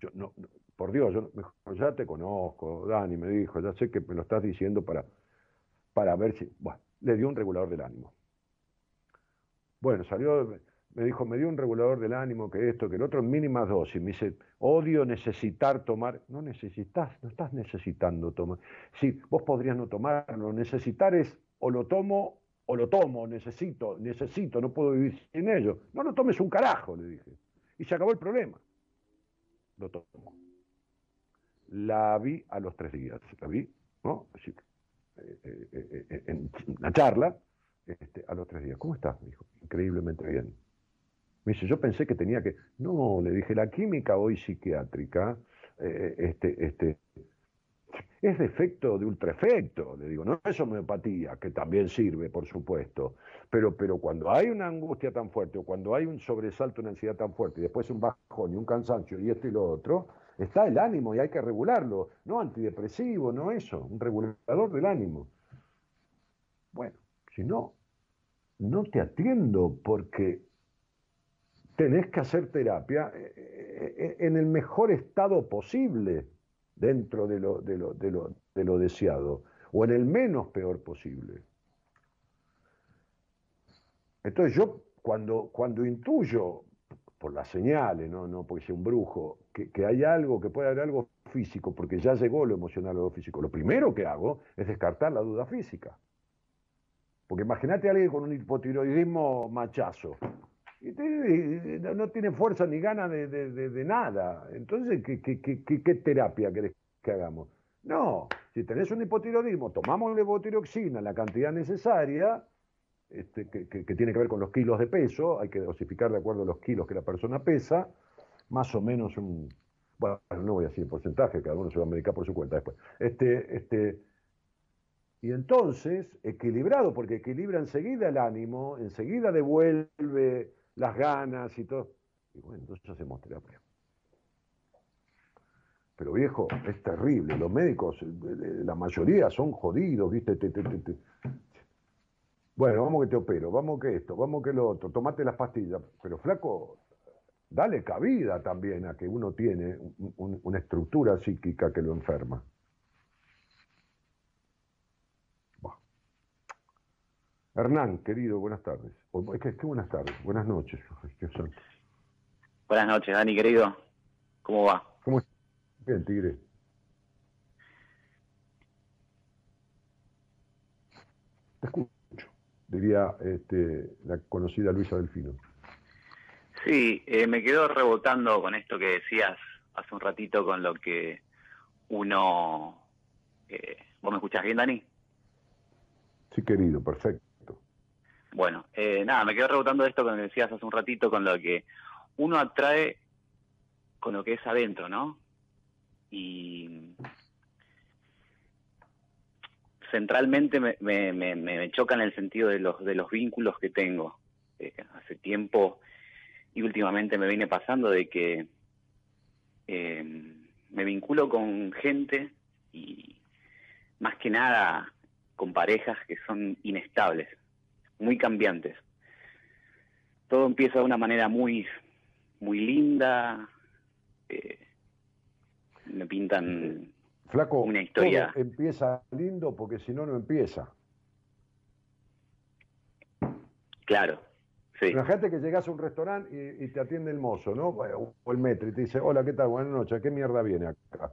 yo no, por Dios, yo ya te conozco, Dani me dijo, ya sé que me lo estás diciendo para, para ver si, bueno, le dio un regulador del ánimo. Bueno, salió, me dijo, me dio un regulador del ánimo, que esto, que el otro, en mínimas dosis. Me dice, odio necesitar tomar. No necesitas, no estás necesitando tomar. Sí, vos podrías no tomarlo. Necesitar es o lo tomo lo tomo, necesito, necesito, no puedo vivir sin ello. No lo tomes un carajo, le dije. Y se acabó el problema. Lo tomo. La vi a los tres días. La vi, ¿no? Eh, eh, eh, en una charla, este, a los tres días. ¿Cómo estás? Me dijo, increíblemente bien. Me dice, yo pensé que tenía que. No, le dije, la química hoy psiquiátrica este, este, es defecto de ultraefecto, le digo, no es homeopatía, que también sirve, por supuesto, pero, pero cuando hay una angustia tan fuerte o cuando hay un sobresalto, una ansiedad tan fuerte y después un bajón y un cansancio y esto y lo otro, está el ánimo y hay que regularlo, no antidepresivo, no eso, un regulador del ánimo. Bueno, si no, no te atiendo porque tenés que hacer terapia eh, eh, eh, en el mejor estado posible dentro de lo, de lo, de lo, de lo deseado, o en el menos peor posible. Entonces yo cuando, intuyo, por las señales, no, porque sea un brujo, que, que, hay algo, que puede haber algo físico, porque ya llegó lo emocional o lo físico, lo primero que hago es descartar la duda física. Porque imagínate a alguien con un hipotiroidismo machazo, no tiene fuerza ni ganas de, nada. Entonces, ¿qué, qué, terapia querés que hagamos? No, si tenés un hipotiroidismo, tomamos levotiroxina, la cantidad necesaria, este, que, tiene que ver con los kilos de peso, hay que dosificar de acuerdo a los kilos que la persona pesa, más o menos un, bueno, no voy a decir porcentaje, cada uno se va a medicar por su cuenta después. Este, este, y entonces, equilibrado, porque equilibra enseguida el ánimo, enseguida devuelve las ganas y todo. Y bueno, entonces hacemos terapia. Pero viejo, es terrible. Los médicos, eh, la mayoría son jodidos, ¿viste? bueno, vamos que te opero, vamos que esto, vamos que lo otro, tomate las pastillas. Pero flaco, dale cabida también a que uno tiene una estructura psíquica que lo enferma. Hernán, querido, buenas tardes. Es que, buenas tardes, buenas noches. Buenas noches, Dani, querido. ¿Cómo va? ¿Cómo estás? Bien, Tigre. Te escucho, diría este, la conocida Luisa Delfino. Sí, eh, me quedo rebotando con esto que decías hace un ratito con lo que uno... Eh, ¿Vos me escuchás bien, Dani? Sí, querido, perfecto. Bueno, eh, nada, me quedo rebotando esto que decías hace un ratito con lo que uno atrae con lo que es adentro, ¿no? Y centralmente me, me, me, choca en el sentido de los, de los vínculos que tengo. Eh, hace tiempo y últimamente me viene pasando de que eh, me vinculo con gente y más que nada con parejas que son inestables muy cambiantes. Todo empieza de una manera muy, muy linda. Eh, me pintan Flaco, una historia. empieza lindo porque si no, no empieza. Claro, sí. Imagínate que llegas a un restaurante y, te atiende el mozo, ¿no? O el metro y te dice, hola, ¿qué tal? Buenas noches, ¿qué mierda viene acá?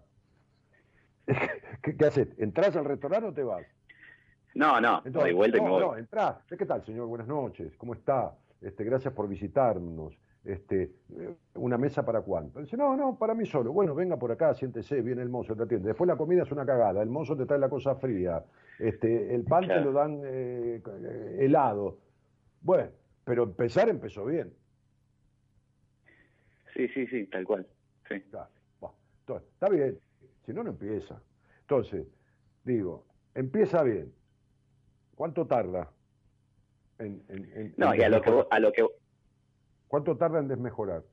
¿Qué, qué haces? ¿Entras al restaurante o te vas? No, no, Entonces, vuelta y me voy. No, entrás. ¿Qué tal, señor? Buenas noches. ¿Cómo está? este, gracias por visitarnos, este, eh, una mesa para cuánto. Dice, no, no, para mí solo. Bueno, venga por acá, siéntese, viene el mozo, te atiende. Después la comida es una cagada, el mozo te trae la cosa fría, este, el pan te lo dan eh, helado. Bueno, pero empezar empezó bien. Sí, sí, sí, tal cual. Sí. está bien, si no, no empieza. Entonces, digo, empieza bien. ¿Cuánto tarda? En, no, y a lo, que, a lo que ¿Cuánto tarda en desmejorar?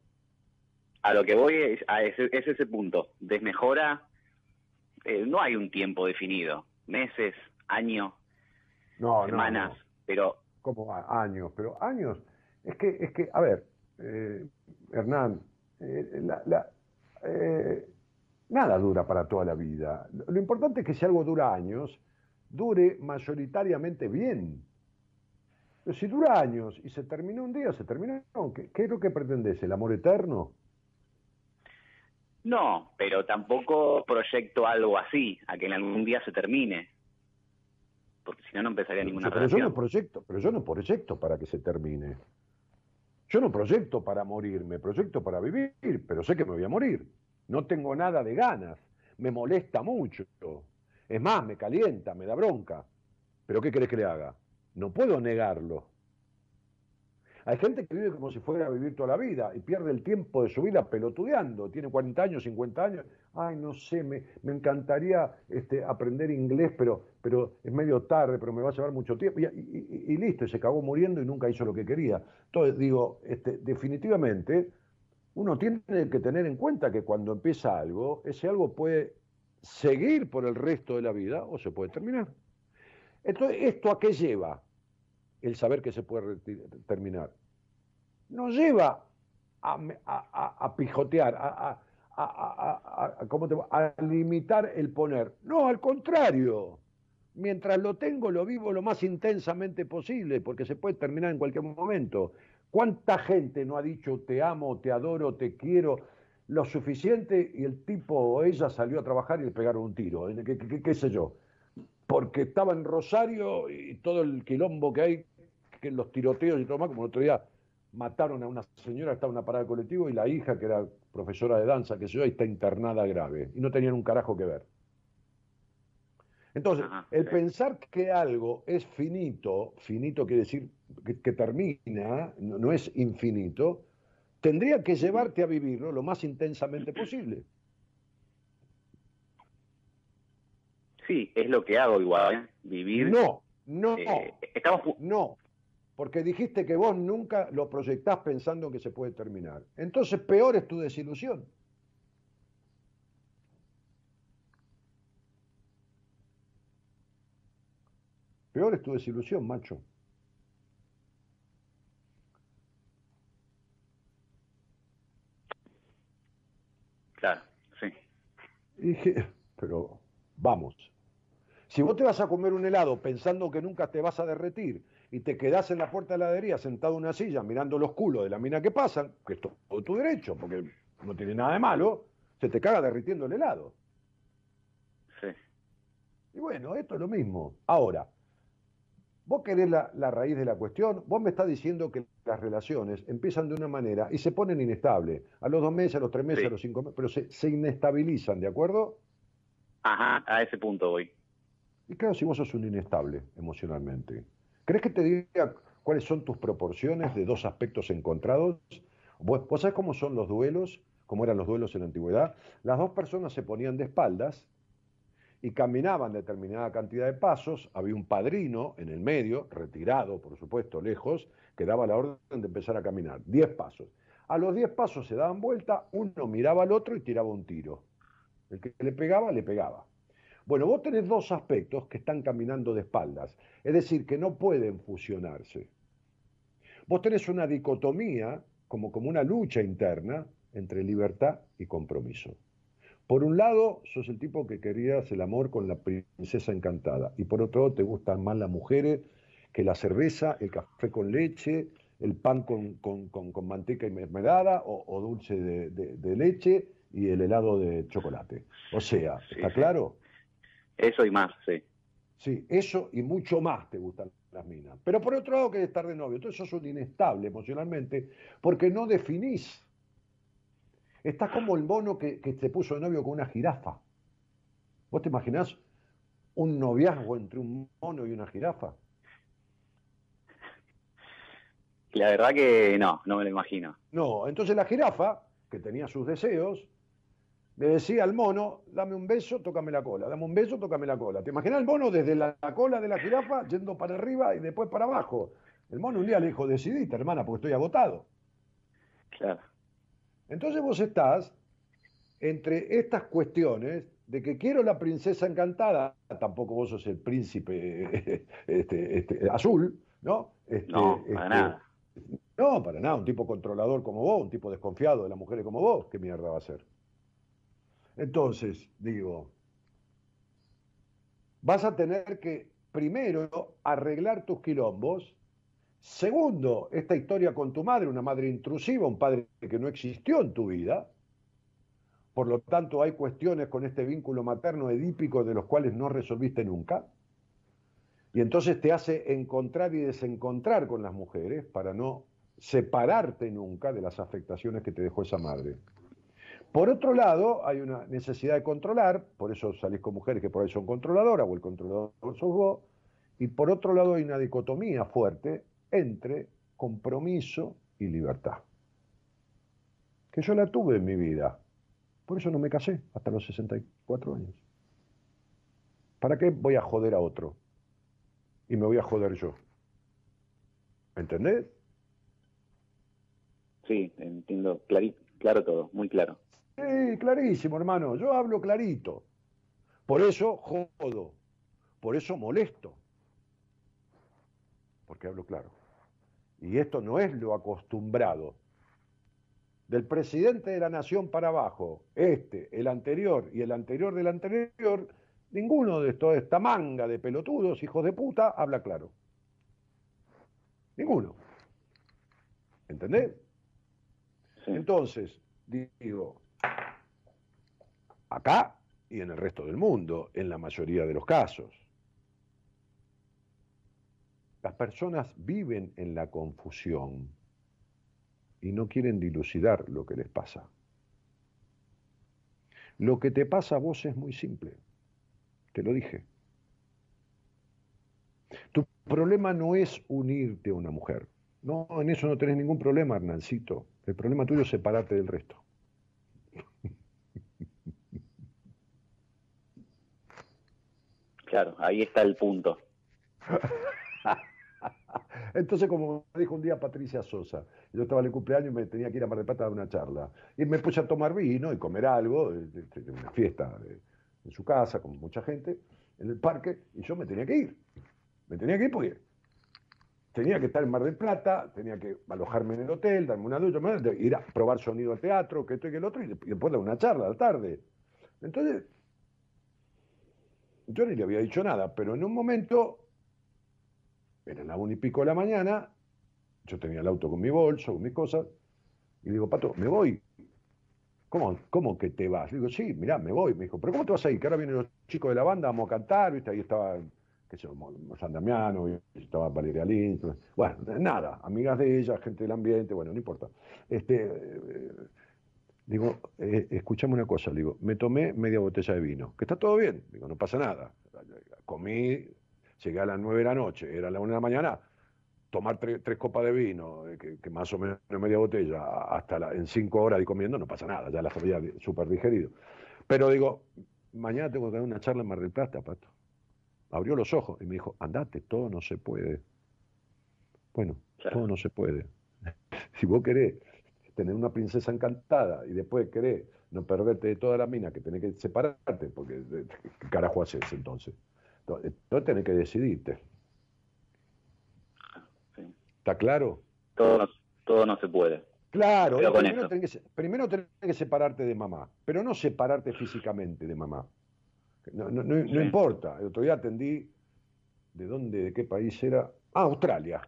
A lo que voy es, a ese, es ese punto. Desmejora, eh, no hay un tiempo definido. Meses, años, semanas, pero... ¿Cómo años? Pero años... Es que, es que a ver, eh, Hernán, eh, nada dura para toda la vida. Lo importante es que si algo dura años, dure mayoritariamente bien. Pero si dura años y se terminó un día, se terminó. ¿Qué, qué es lo que pretendes? ¿El amor eterno? No, pero tampoco proyecto algo así, a que en algún día se termine. Porque si no, no empezaría ninguna pero Yo no proyecto, pero yo no proyecto para que se termine. Yo no proyecto para morirme, proyecto para vivir, pero sé que me voy a morir. No tengo nada de ganas, me molesta mucho. Es más, me calienta, me da bronca. ¿Pero qué querés que le haga? No puedo negarlo. Hay gente que vive como si fuera a vivir toda la vida y pierde el tiempo de su vida pelotudeando. Tiene 40 años, 50 años. Ay, no sé, me, encantaría este, aprender inglés, pero, pero es medio tarde, pero me va a llevar mucho tiempo. Y, listo, se acabó muriendo y nunca hizo lo que quería. Entonces, digo, este, definitivamente, uno tiene que tener en cuenta que cuando empieza algo, ese algo puede seguir por el resto de la vida o se puede terminar. Entonces, ¿esto a qué lleva? el saber que se puede terminar. No lleva a, pijotear, a limitar el poner. No, al contrario. Mientras lo tengo, lo vivo lo más intensamente posible, porque se puede terminar en cualquier momento. ¿Cuánta gente no ha dicho te amo, te adoro, te quiero? Lo suficiente y el tipo o ella salió a trabajar y le pegaron un tiro. qué sé yo? porque estaba en Rosario y todo el quilombo que hay, que los tiroteos y todo más, como el otro día mataron a una señora que estaba en una parada de colectivo y la hija, que era profesora de danza, que se yo, está internada grave y no tenían un carajo que ver. Entonces, el pensar que algo es finito, finito quiere decir que, termina, no es infinito, tendría que llevarte a vivirlo lo más intensamente posible. Sí, es lo que hago igual, ¿eh? vivir. No, no, eh, estamos... no, porque dijiste que vos nunca lo proyectás pensando que se puede terminar. Entonces, peor es tu desilusión. Peor es tu desilusión, macho. Claro, sí. Dije, pero vamos, si vos te vas a comer un helado pensando que nunca te vas a derretir y te quedás en la puerta de la heladería sentado en una silla mirando los culos de la mina que pasan, que es todo tu derecho, porque no tiene nada de malo, se te caga derritiendo el helado. Sí. Y bueno, esto es lo mismo. Ahora, vos querés la, raíz de la cuestión, vos me estás diciendo que las relaciones empiezan de una manera y se ponen inestables. A los dos meses, a los tres meses, a los cinco meses, pero se, se inestabilizan, ¿de acuerdo? Ajá, a ese punto voy. Y claro, si vos sos un inestable emocionalmente, ¿crees que te diga cuáles son tus proporciones de dos aspectos encontrados? ¿Vos, ¿Vos sabés cómo son los duelos? ¿Cómo eran los duelos en la antigüedad? Las dos personas se ponían de espaldas y caminaban determinada cantidad de pasos. Había un padrino en el medio, retirado, por supuesto, lejos, que daba la orden de empezar a caminar. Diez pasos. A los diez pasos se daban vuelta, uno miraba al otro y tiraba un tiro. El que le pegaba, le pegaba. Bueno, vos tenés dos aspectos que están caminando de espaldas, es decir, que no pueden fusionarse. Vos tenés una dicotomía, como, como una lucha interna entre libertad y compromiso. Por un lado, sos el tipo que querías el amor con la princesa encantada, y por otro te gustan más las mujeres que la cerveza, el café con leche, el pan con, manteca y mermelada o, dulce de, leche y el helado de chocolate. O sea, ¿está claro? Eso y más, sí. Sí, eso y mucho más te gustan las minas. Pero por otro lado, que estar de novio. Entonces sos un inestable emocionalmente porque no definís. Estás como el mono que, que se puso de novio con una jirafa. ¿Vos te imaginás un noviazgo entre un mono y una jirafa? La verdad que no, no me lo imagino. No, entonces la jirafa, que tenía sus deseos, le decía al mono, dame un beso, tócame la cola, dame un beso, tócame la cola. ¿Te imaginas el mono desde la, cola de la jirafa yendo para arriba y después para abajo? El mono un día le dijo, decidiste, hermana, porque estoy agotado. Claro. Entonces vos estás entre estas cuestiones de que quiero la princesa encantada, tampoco vos sos el príncipe este, este, azul, ¿no? Este, no, para este, nada. No, para nada, un tipo controlador como vos, un tipo desconfiado de las mujeres como vos, ¿qué mierda va a ser? Entonces, digo, vas a tener que, primero, arreglar tus quilombos. Segundo, esta historia con tu madre, una madre intrusiva, un padre que no existió en tu vida. Por lo tanto, hay cuestiones con este vínculo materno edípico de los cuales no resolviste nunca. Y entonces te hace encontrar y desencontrar con las mujeres para no separarte nunca de las afectaciones que te dejó esa madre. Por otro lado, hay una necesidad de controlar, por eso salís con mujeres que por ahí son controladoras o el controlador sos vos, y por otro lado hay una dicotomía fuerte entre compromiso y libertad. Que yo la tuve en mi vida, por eso no me casé hasta los 64 años. ¿Para qué voy a joder a otro? Y me voy a joder yo. ¿Entendés? Sí, entiendo, claro todo, muy claro. Sí, clarísimo, hermano. Yo hablo clarito. Por eso jodo. Por eso molesto. Porque hablo claro. Y esto no es lo acostumbrado. Del presidente de la nación para abajo, este, el anterior y el anterior del anterior, ninguno de toda esta manga de pelotudos, hijos de puta, habla claro. Ninguno. ¿Entendés? Entonces, digo, acá y en el resto del mundo, en la mayoría de los casos. Las personas viven en la confusión y no quieren dilucidar lo que les pasa. Lo que te pasa a vos es muy simple, te lo dije. Tu problema no es unirte a una mujer. No, en eso no tenés ningún problema, Hernancito. El problema tuyo es separarte del resto. Claro, ahí está el punto. Entonces, como dijo un día Patricia Sosa, yo estaba en el cumpleaños y me tenía que ir a Mar del Plata a dar una charla. Y me puse a tomar vino y comer algo, de, una fiesta en su casa, con mucha gente, en el parque, y yo me tenía que ir. Me tenía que ir porque tenía que estar en Mar del Plata, tenía que alojarme en el hotel, darme una ducha, ir a probar sonido al teatro, que esto y que el otro, y después dar una charla a la tarde. Entonces, yo ni le había dicho nada, pero en un momento, era la una y pico de la mañana, yo tenía el auto con mi bolso, con mis cosas, y digo, Pato, me voy. ¿Cómo, ¿Cómo que te vas? Le digo, sí, mirá, me voy. Me dijo, ¿pero cómo te vas a ir? Que ahora vienen los chicos de la banda, vamos a cantar, ¿viste? Ahí estaba, qué sé San Damiano, estaba Valeria Lynch. Bueno, nada, amigas de ella, gente del ambiente, bueno, no importa. Este, eh, Digo, eh, una cosa, digo, me tomé media botella de vino, que está todo bien, digo, no pasa nada. Comí, llegué a las nueve de la noche, era la una de la mañana, tomar tres copas de vino, eh, que, más o menos media botella, hasta en cinco horas de comiendo, no pasa nada, ya las había súper digerido. Pero digo, mañana tengo que dar una charla en Mar del Plata, Pato. Abrió los ojos y me dijo, andate, todo no se puede. Bueno, todo no se puede. si vos querés tener una princesa encantada y después querés no perderte de toda la mina, que tenés que separarte, porque ¿qué carajo haces entonces? Entonces, tenés que decidirte. ¿Está claro? Todo, todo no se puede. Claro, primero tenés, que, primero, tenés que, separarte de mamá, pero no separarte físicamente de mamá. No, no, no, importa. El otro día atendí, ¿de dónde, de qué país era? Ah, Australia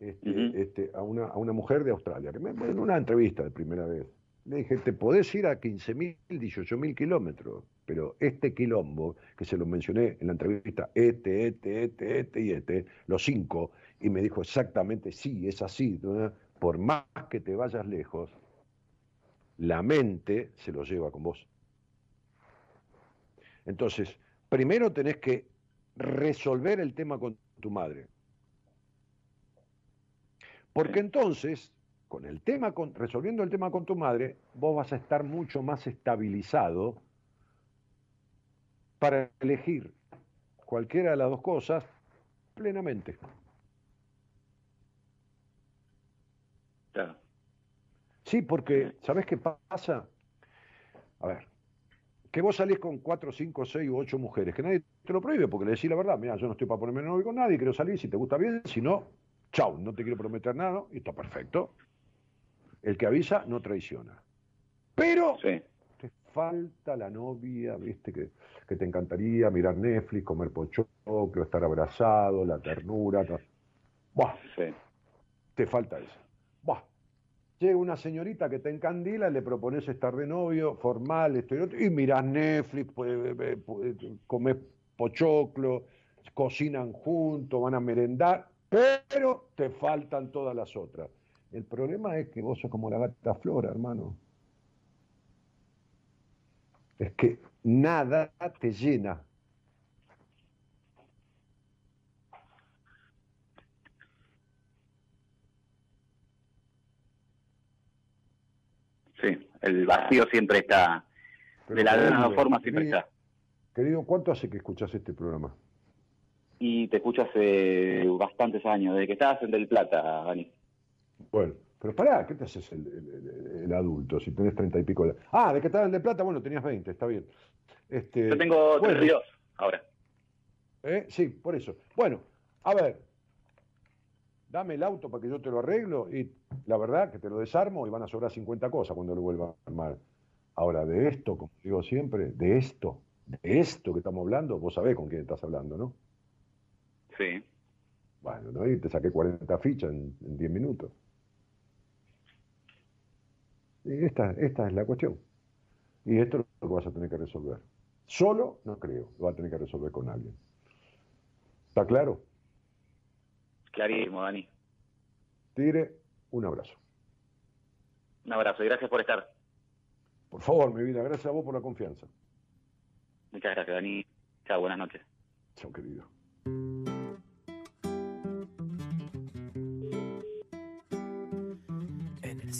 este, este, a, una, a, una, mujer de Australia, que me, en una entrevista de primera vez. Le dije, te podés ir a 15.000, 18.000 kilómetros, pero este quilombo, que se lo mencioné en la entrevista, este, este, este, este y este, los cinco, y me dijo exactamente, sí, es así, por más que te vayas lejos, la mente se lo lleva con vos. Entonces, primero tenés que resolver el tema con tu madre. Porque entonces, con el tema, con, resolviendo el tema con tu madre, vos vas a estar mucho más estabilizado para elegir cualquiera de las dos cosas plenamente. Claro. Sí, porque, ¿sabés qué pasa? A ver, que vos salís con cuatro, cinco, seis u ocho mujeres, que nadie te lo prohíbe, porque le decís la verdad, mira, yo no estoy para ponerme novio con nadie, quiero salir, si te gusta bien, si no, chau, no te quiero prometer nada, y está perfecto. El que avisa no traiciona. Pero te falta la novia, viste, que, que, te encantaría mirar Netflix, comer pochoclo, estar abrazado, la ternura. Buah, te falta eso. Buah, llega una señorita que te encandila, le propones estar de novio, formal, esto y otro, y mirás Netflix, pues, comes pochoclo, cocinan juntos, van a merendar, pero te faltan todas las otras. El problema es que vos sos como la gata flora, hermano. Es que nada te llena. Sí, el vacío siempre está, de la misma forma siempre está. Querido, ¿cuánto hace que escuchas este programa? Y te escucho hace bastantes años, desde que estabas en Del Plata, Dani. Bueno, pero pará, ¿qué te haces el, adulto si tenés treinta y pico de... Ah, de que estabas en Del Plata, bueno, tenías veinte, está bien. Este, Yo tengo bueno, 32 ahora. ¿Eh? Sí, por eso. Bueno, a ver, dame el auto para que yo te lo arreglo y la verdad que te lo desarmo y van a sobrar 50 cosas cuando lo vuelva a armar. Ahora, de esto, como digo siempre, de esto, de esto que estamos hablando, vos sabés con quién estás hablando, ¿no? Sí. Bueno, ¿no? y te saqué 40 fichas en, 10 minutos. Y esta, esta es la cuestión. Y esto es lo que vas a tener que resolver. Solo, no creo, lo vas a tener que resolver con alguien. ¿Está claro? Clarísimo, Dani. Tigre, un abrazo. Un abrazo y gracias por estar. Por favor, mi vida, gracias a vos por la confianza. Muchas gracias, Dani. Chao, buenas noches. Chao, querido.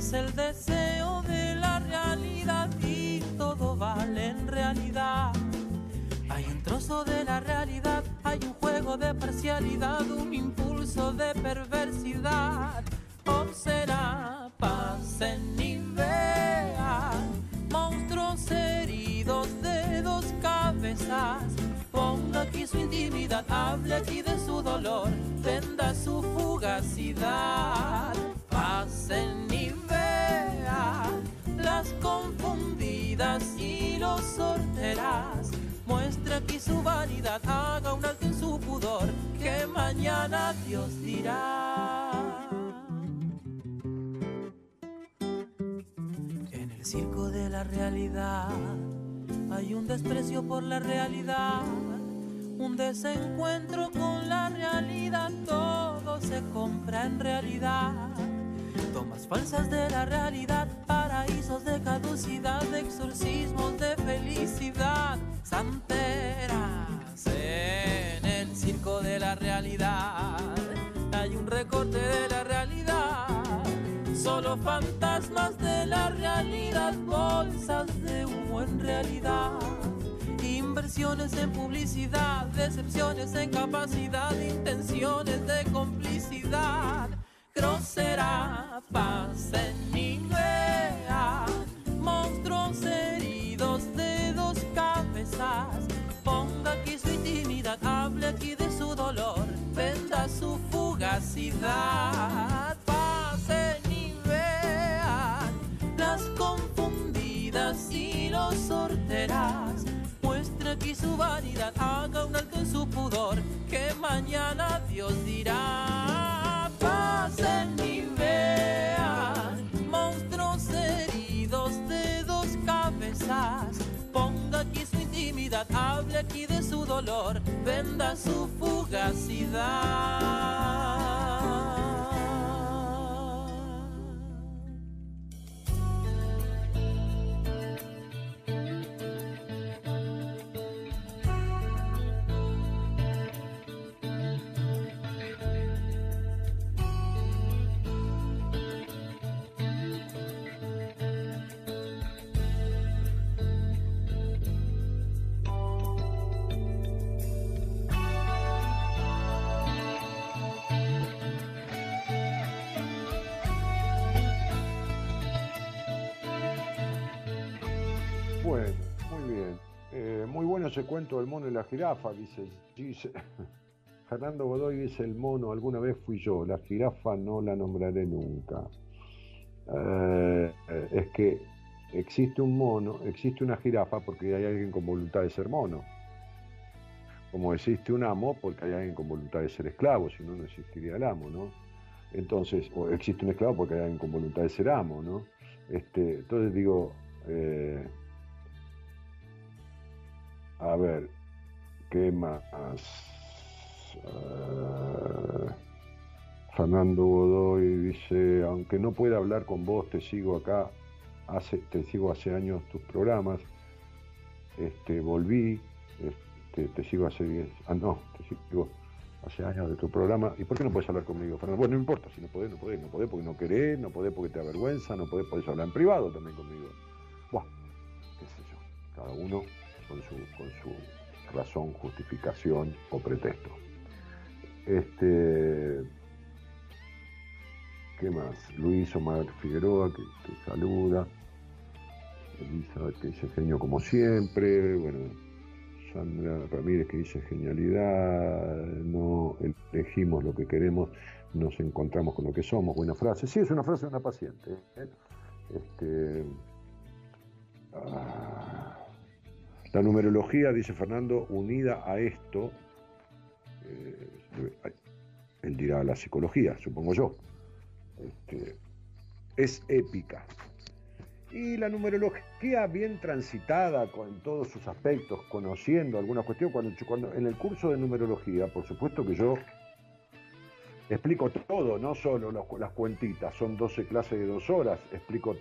es el deseo de la realidad y todo vale en realidad. Hay un trozo de la realidad, hay un juego de parcialidad, un impulso de perversidad. ¿O será? Pasen y vean monstruos heridos de dos cabezas Ponga aquí su intimidad, hable aquí de su dolor, venda su fugacidad. Pasen las confundidas y los sorteras. Muestre aquí su vanidad, haga un alto en su pudor, que mañana Dios dirá. En el circo de la realidad hay un desprecio por la realidad, un desencuentro con la realidad, todo se compra en realidad. Tomas falsas de la realidad, paraísos de caducidad, exorcismos de felicidad, santeras en el circo de la realidad. Hay un recorte de la realidad solo fantasmas de la realidad, bolsas de humo en realidad. Inversiones en publicidad, decepciones en capacidad, intenciones de complicidad. Grosera, pasen y venda su fugacidad. Ese cuento del mono y la jirafa, dice, dice Fernando Godoy dice el mono, alguna vez fui yo, la jirafa no la nombraré nunca. Eh, es que existe un mono, existe una jirafa porque hay alguien con voluntad de ser mono. Como existe un amo porque hay alguien con voluntad de ser esclavo, si no, no existiría el amo, ¿no? Entonces, o existe un esclavo porque hay alguien con voluntad de ser amo, ¿no? Este, entonces digo, eh, a ver, ¿qué más? Ah, Fernando Godoy dice, aunque no pueda hablar con vos, te sigo acá, hace, te sigo hace años tus programas, este, volví, este, te sigo hace 10, ah no, te sigo hace años de tu programa, ¿y por qué no puedes hablar conmigo, Fernando? Bueno, no importa, si no podés, no podés, no podés porque no querés, no podés porque te avergüenza, no podés, podés hablar en privado también conmigo. Buah, qué sé yo, cada uno con su, razón, justificación o pretexto. Este, ¿Qué más? Luis Omar Figueroa, que, saluda. Elisa, que dice genio como siempre. Bueno, Sandra Ramírez, que dice genialidad. No elegimos lo que queremos, nos encontramos con lo que somos. Buena frase. Sí, es una frase de una paciente. ¿eh? Este, ah, la numerología, dice Fernando, unida a esto, eh, él dirá la psicología, supongo yo, este, es épica. Y la numerología bien transitada con todos sus aspectos, conociendo alguna cuestión, cuando, cuando en el curso de numerología, por supuesto que yo explico todo, no solo las cuentitas, son 12 clases de dos horas, explico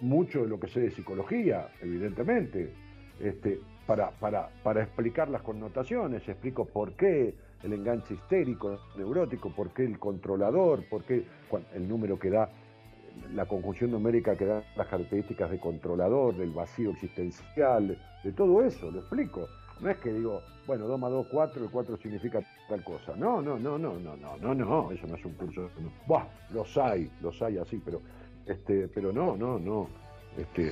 mucho de lo que sé de psicología, evidentemente, este, para, para, para explicar las connotaciones, explico por qué el enganche histérico, neurótico, por qué el controlador, por qué el número que da, la conjunción numérica que da las características de controlador, del vacío existencial, de todo eso, lo explico. No es que digo, bueno, 2 más 2, 4, el 4 significa tal cosa. No, no, no, no, no, no, no, no, eso no es un curso. Buah, los hay, los hay así, pero, este, pero no, no, no. Este,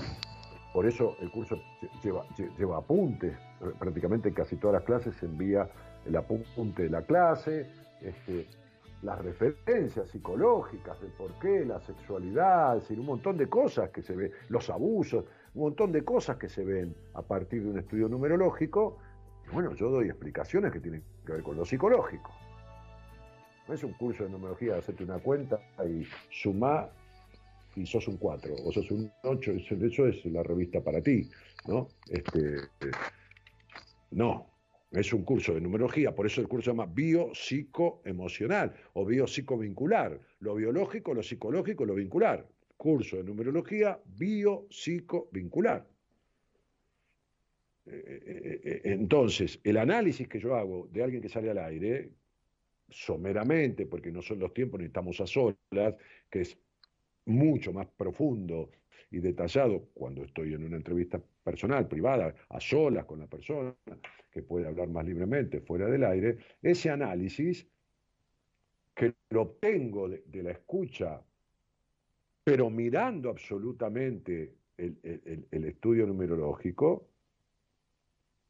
por eso el curso lleva, apuntes, prácticamente casi todas las clases se envía el apunte de la clase, este, las referencias psicológicas del por qué, la sexualidad, es decir, un montón de cosas que se ven, los abusos, un montón de cosas que se ven a partir de un estudio numerológico. Bueno, yo doy explicaciones que tienen que ver con lo psicológico. No es un curso de numerología, hacerte una cuenta y sumar y sos un 4 o sos un 8, eso es la revista para ti, ¿no? Este, no, es un curso de numerología, por eso el curso se llama biopsicoemocional o biopsicovincular, lo biológico, lo psicológico, lo vincular. Curso de numerología biopsicovincular. Eh, eh, eh, entonces, el análisis que yo hago de alguien que sale al aire, someramente, porque no son los tiempos, ni estamos a solas, que es mucho más profundo y detallado cuando estoy en una entrevista personal, privada, a solas con la persona, que puede hablar más libremente fuera del aire, ese análisis que lo obtengo de, la escucha, pero mirando absolutamente el, estudio numerológico,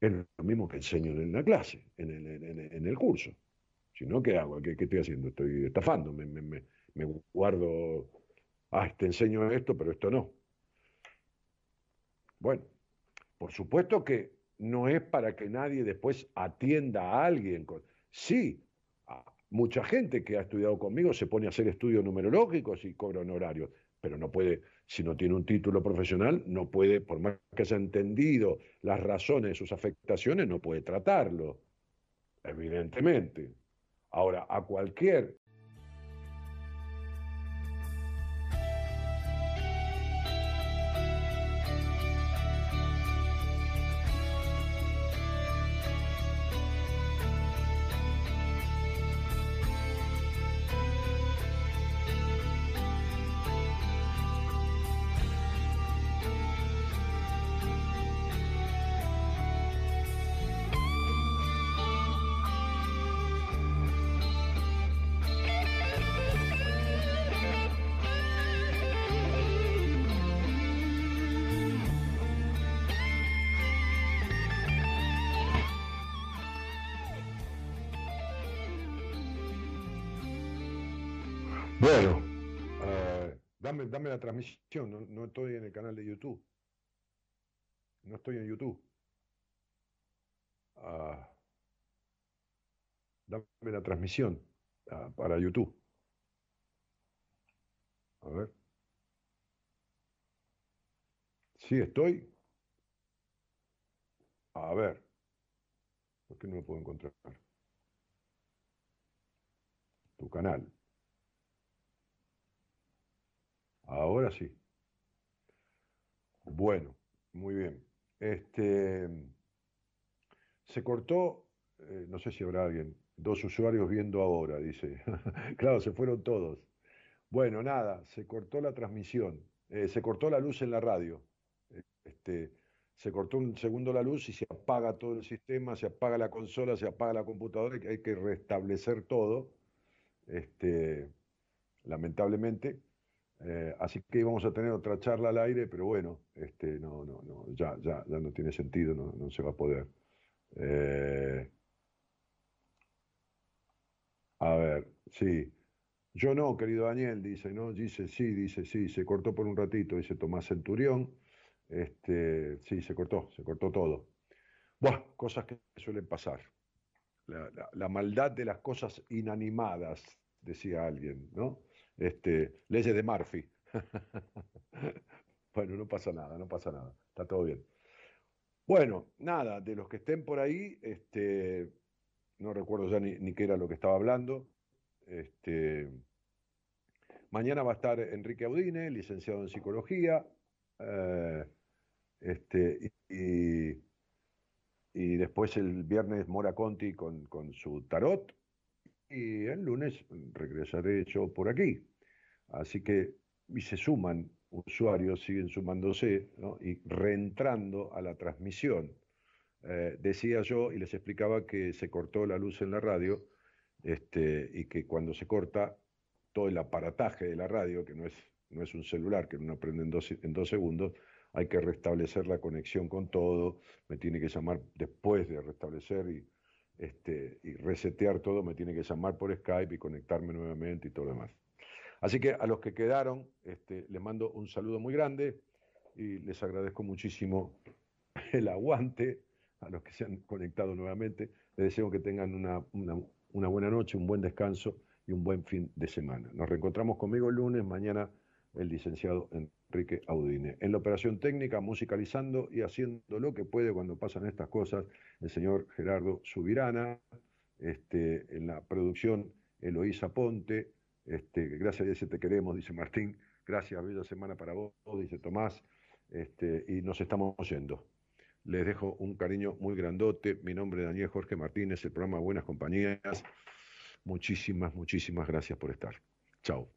es lo mismo que enseño en la clase, en el, curso. Si no, ¿qué hago? ¿Qué, estoy haciendo? Estoy estafando, me, me guardo ah, te enseño esto, pero esto no. Bueno, por supuesto que no es para que nadie después atienda a alguien. Sí, mucha gente que ha estudiado conmigo se pone a hacer estudios numerológicos y cobra honorarios, pero no puede, si no tiene un título profesional, no puede, por más que haya entendido las razones de sus afectaciones, no puede tratarlo, evidentemente. Ahora, a cualquier no, no estoy en el canal de YouTube. No estoy en YouTube. Ah, dame la transmisión ah, para YouTube. A ver. Sí, estoy. A ver. ¿Por qué no lo puedo encontrar? Tu canal. Ahora sí. Bueno, muy bien. Este, se cortó, eh, no sé si habrá alguien, dos usuarios viendo ahora, dice. claro, se fueron todos. Bueno, nada, se cortó la transmisión, eh, se cortó la luz en la radio. Este, se cortó un segundo la luz y se apaga todo el sistema, se apaga la consola, se apaga la computadora, hay que restablecer todo, este, lamentablemente. Eh, así que íbamos a tener otra charla al aire, pero bueno, este, no, no, no, ya, no tiene sentido, no, se va a poder. Eh, a ver, sí. Yo no, querido Daniel, dice, ¿no? Dice, sí, dice, sí, se cortó por un ratito, dice Tomás Centurión. Este, sí, se cortó, se cortó todo. Bueno, cosas que suelen pasar. La maldad de las cosas inanimadas, decía alguien, ¿no? Este, leyes de Murphy. bueno, no pasa nada, no pasa nada, está todo bien. Bueno, nada, de los que estén por ahí, este, no recuerdo ya ni, qué era lo que estaba hablando. Este, mañana va a estar Enrique Audine, licenciado en psicología. Eh, este, y, después el viernes Mora Conti con, con su tarot y el lunes regresaré yo por aquí. Así que, y se suman usuarios, siguen sumándose y reentrando a la transmisión. Eh, decía yo y les explicaba que se cortó la luz en la radio este, y que cuando se corta todo el aparataje de la radio, que no es, no es un celular, que uno prende en dos, en dos segundos, hay que restablecer la conexión con todo, me tiene que llamar después de restablecer y este, y resetear todo, me tiene que llamar por Skype y conectarme nuevamente y todo lo demás. Así que a los que quedaron, este, les mando un saludo muy grande y les agradezco muchísimo el aguante a los que se han conectado nuevamente. Les deseo que tengan una, una buena noche, un buen descanso y un buen fin de semana. Nos reencontramos conmigo el lunes, mañana el licenciado Enrique Audine. En la operación técnica, musicalizando y haciendo lo que puede cuando pasan estas cosas, el señor Gerardo Subirana, este, en la producción Eloísa Ponte, este, gracias Dios te queremos, dice Martín, gracias, bella semana para vos, dice Tomás, este, y nos estamos yendo. Les dejo un cariño muy grandote. Mi nombre es Daniel Jorge Martínez, el programa Buenas Compañías. Muchísimas, muchísimas gracias por estar. Chao.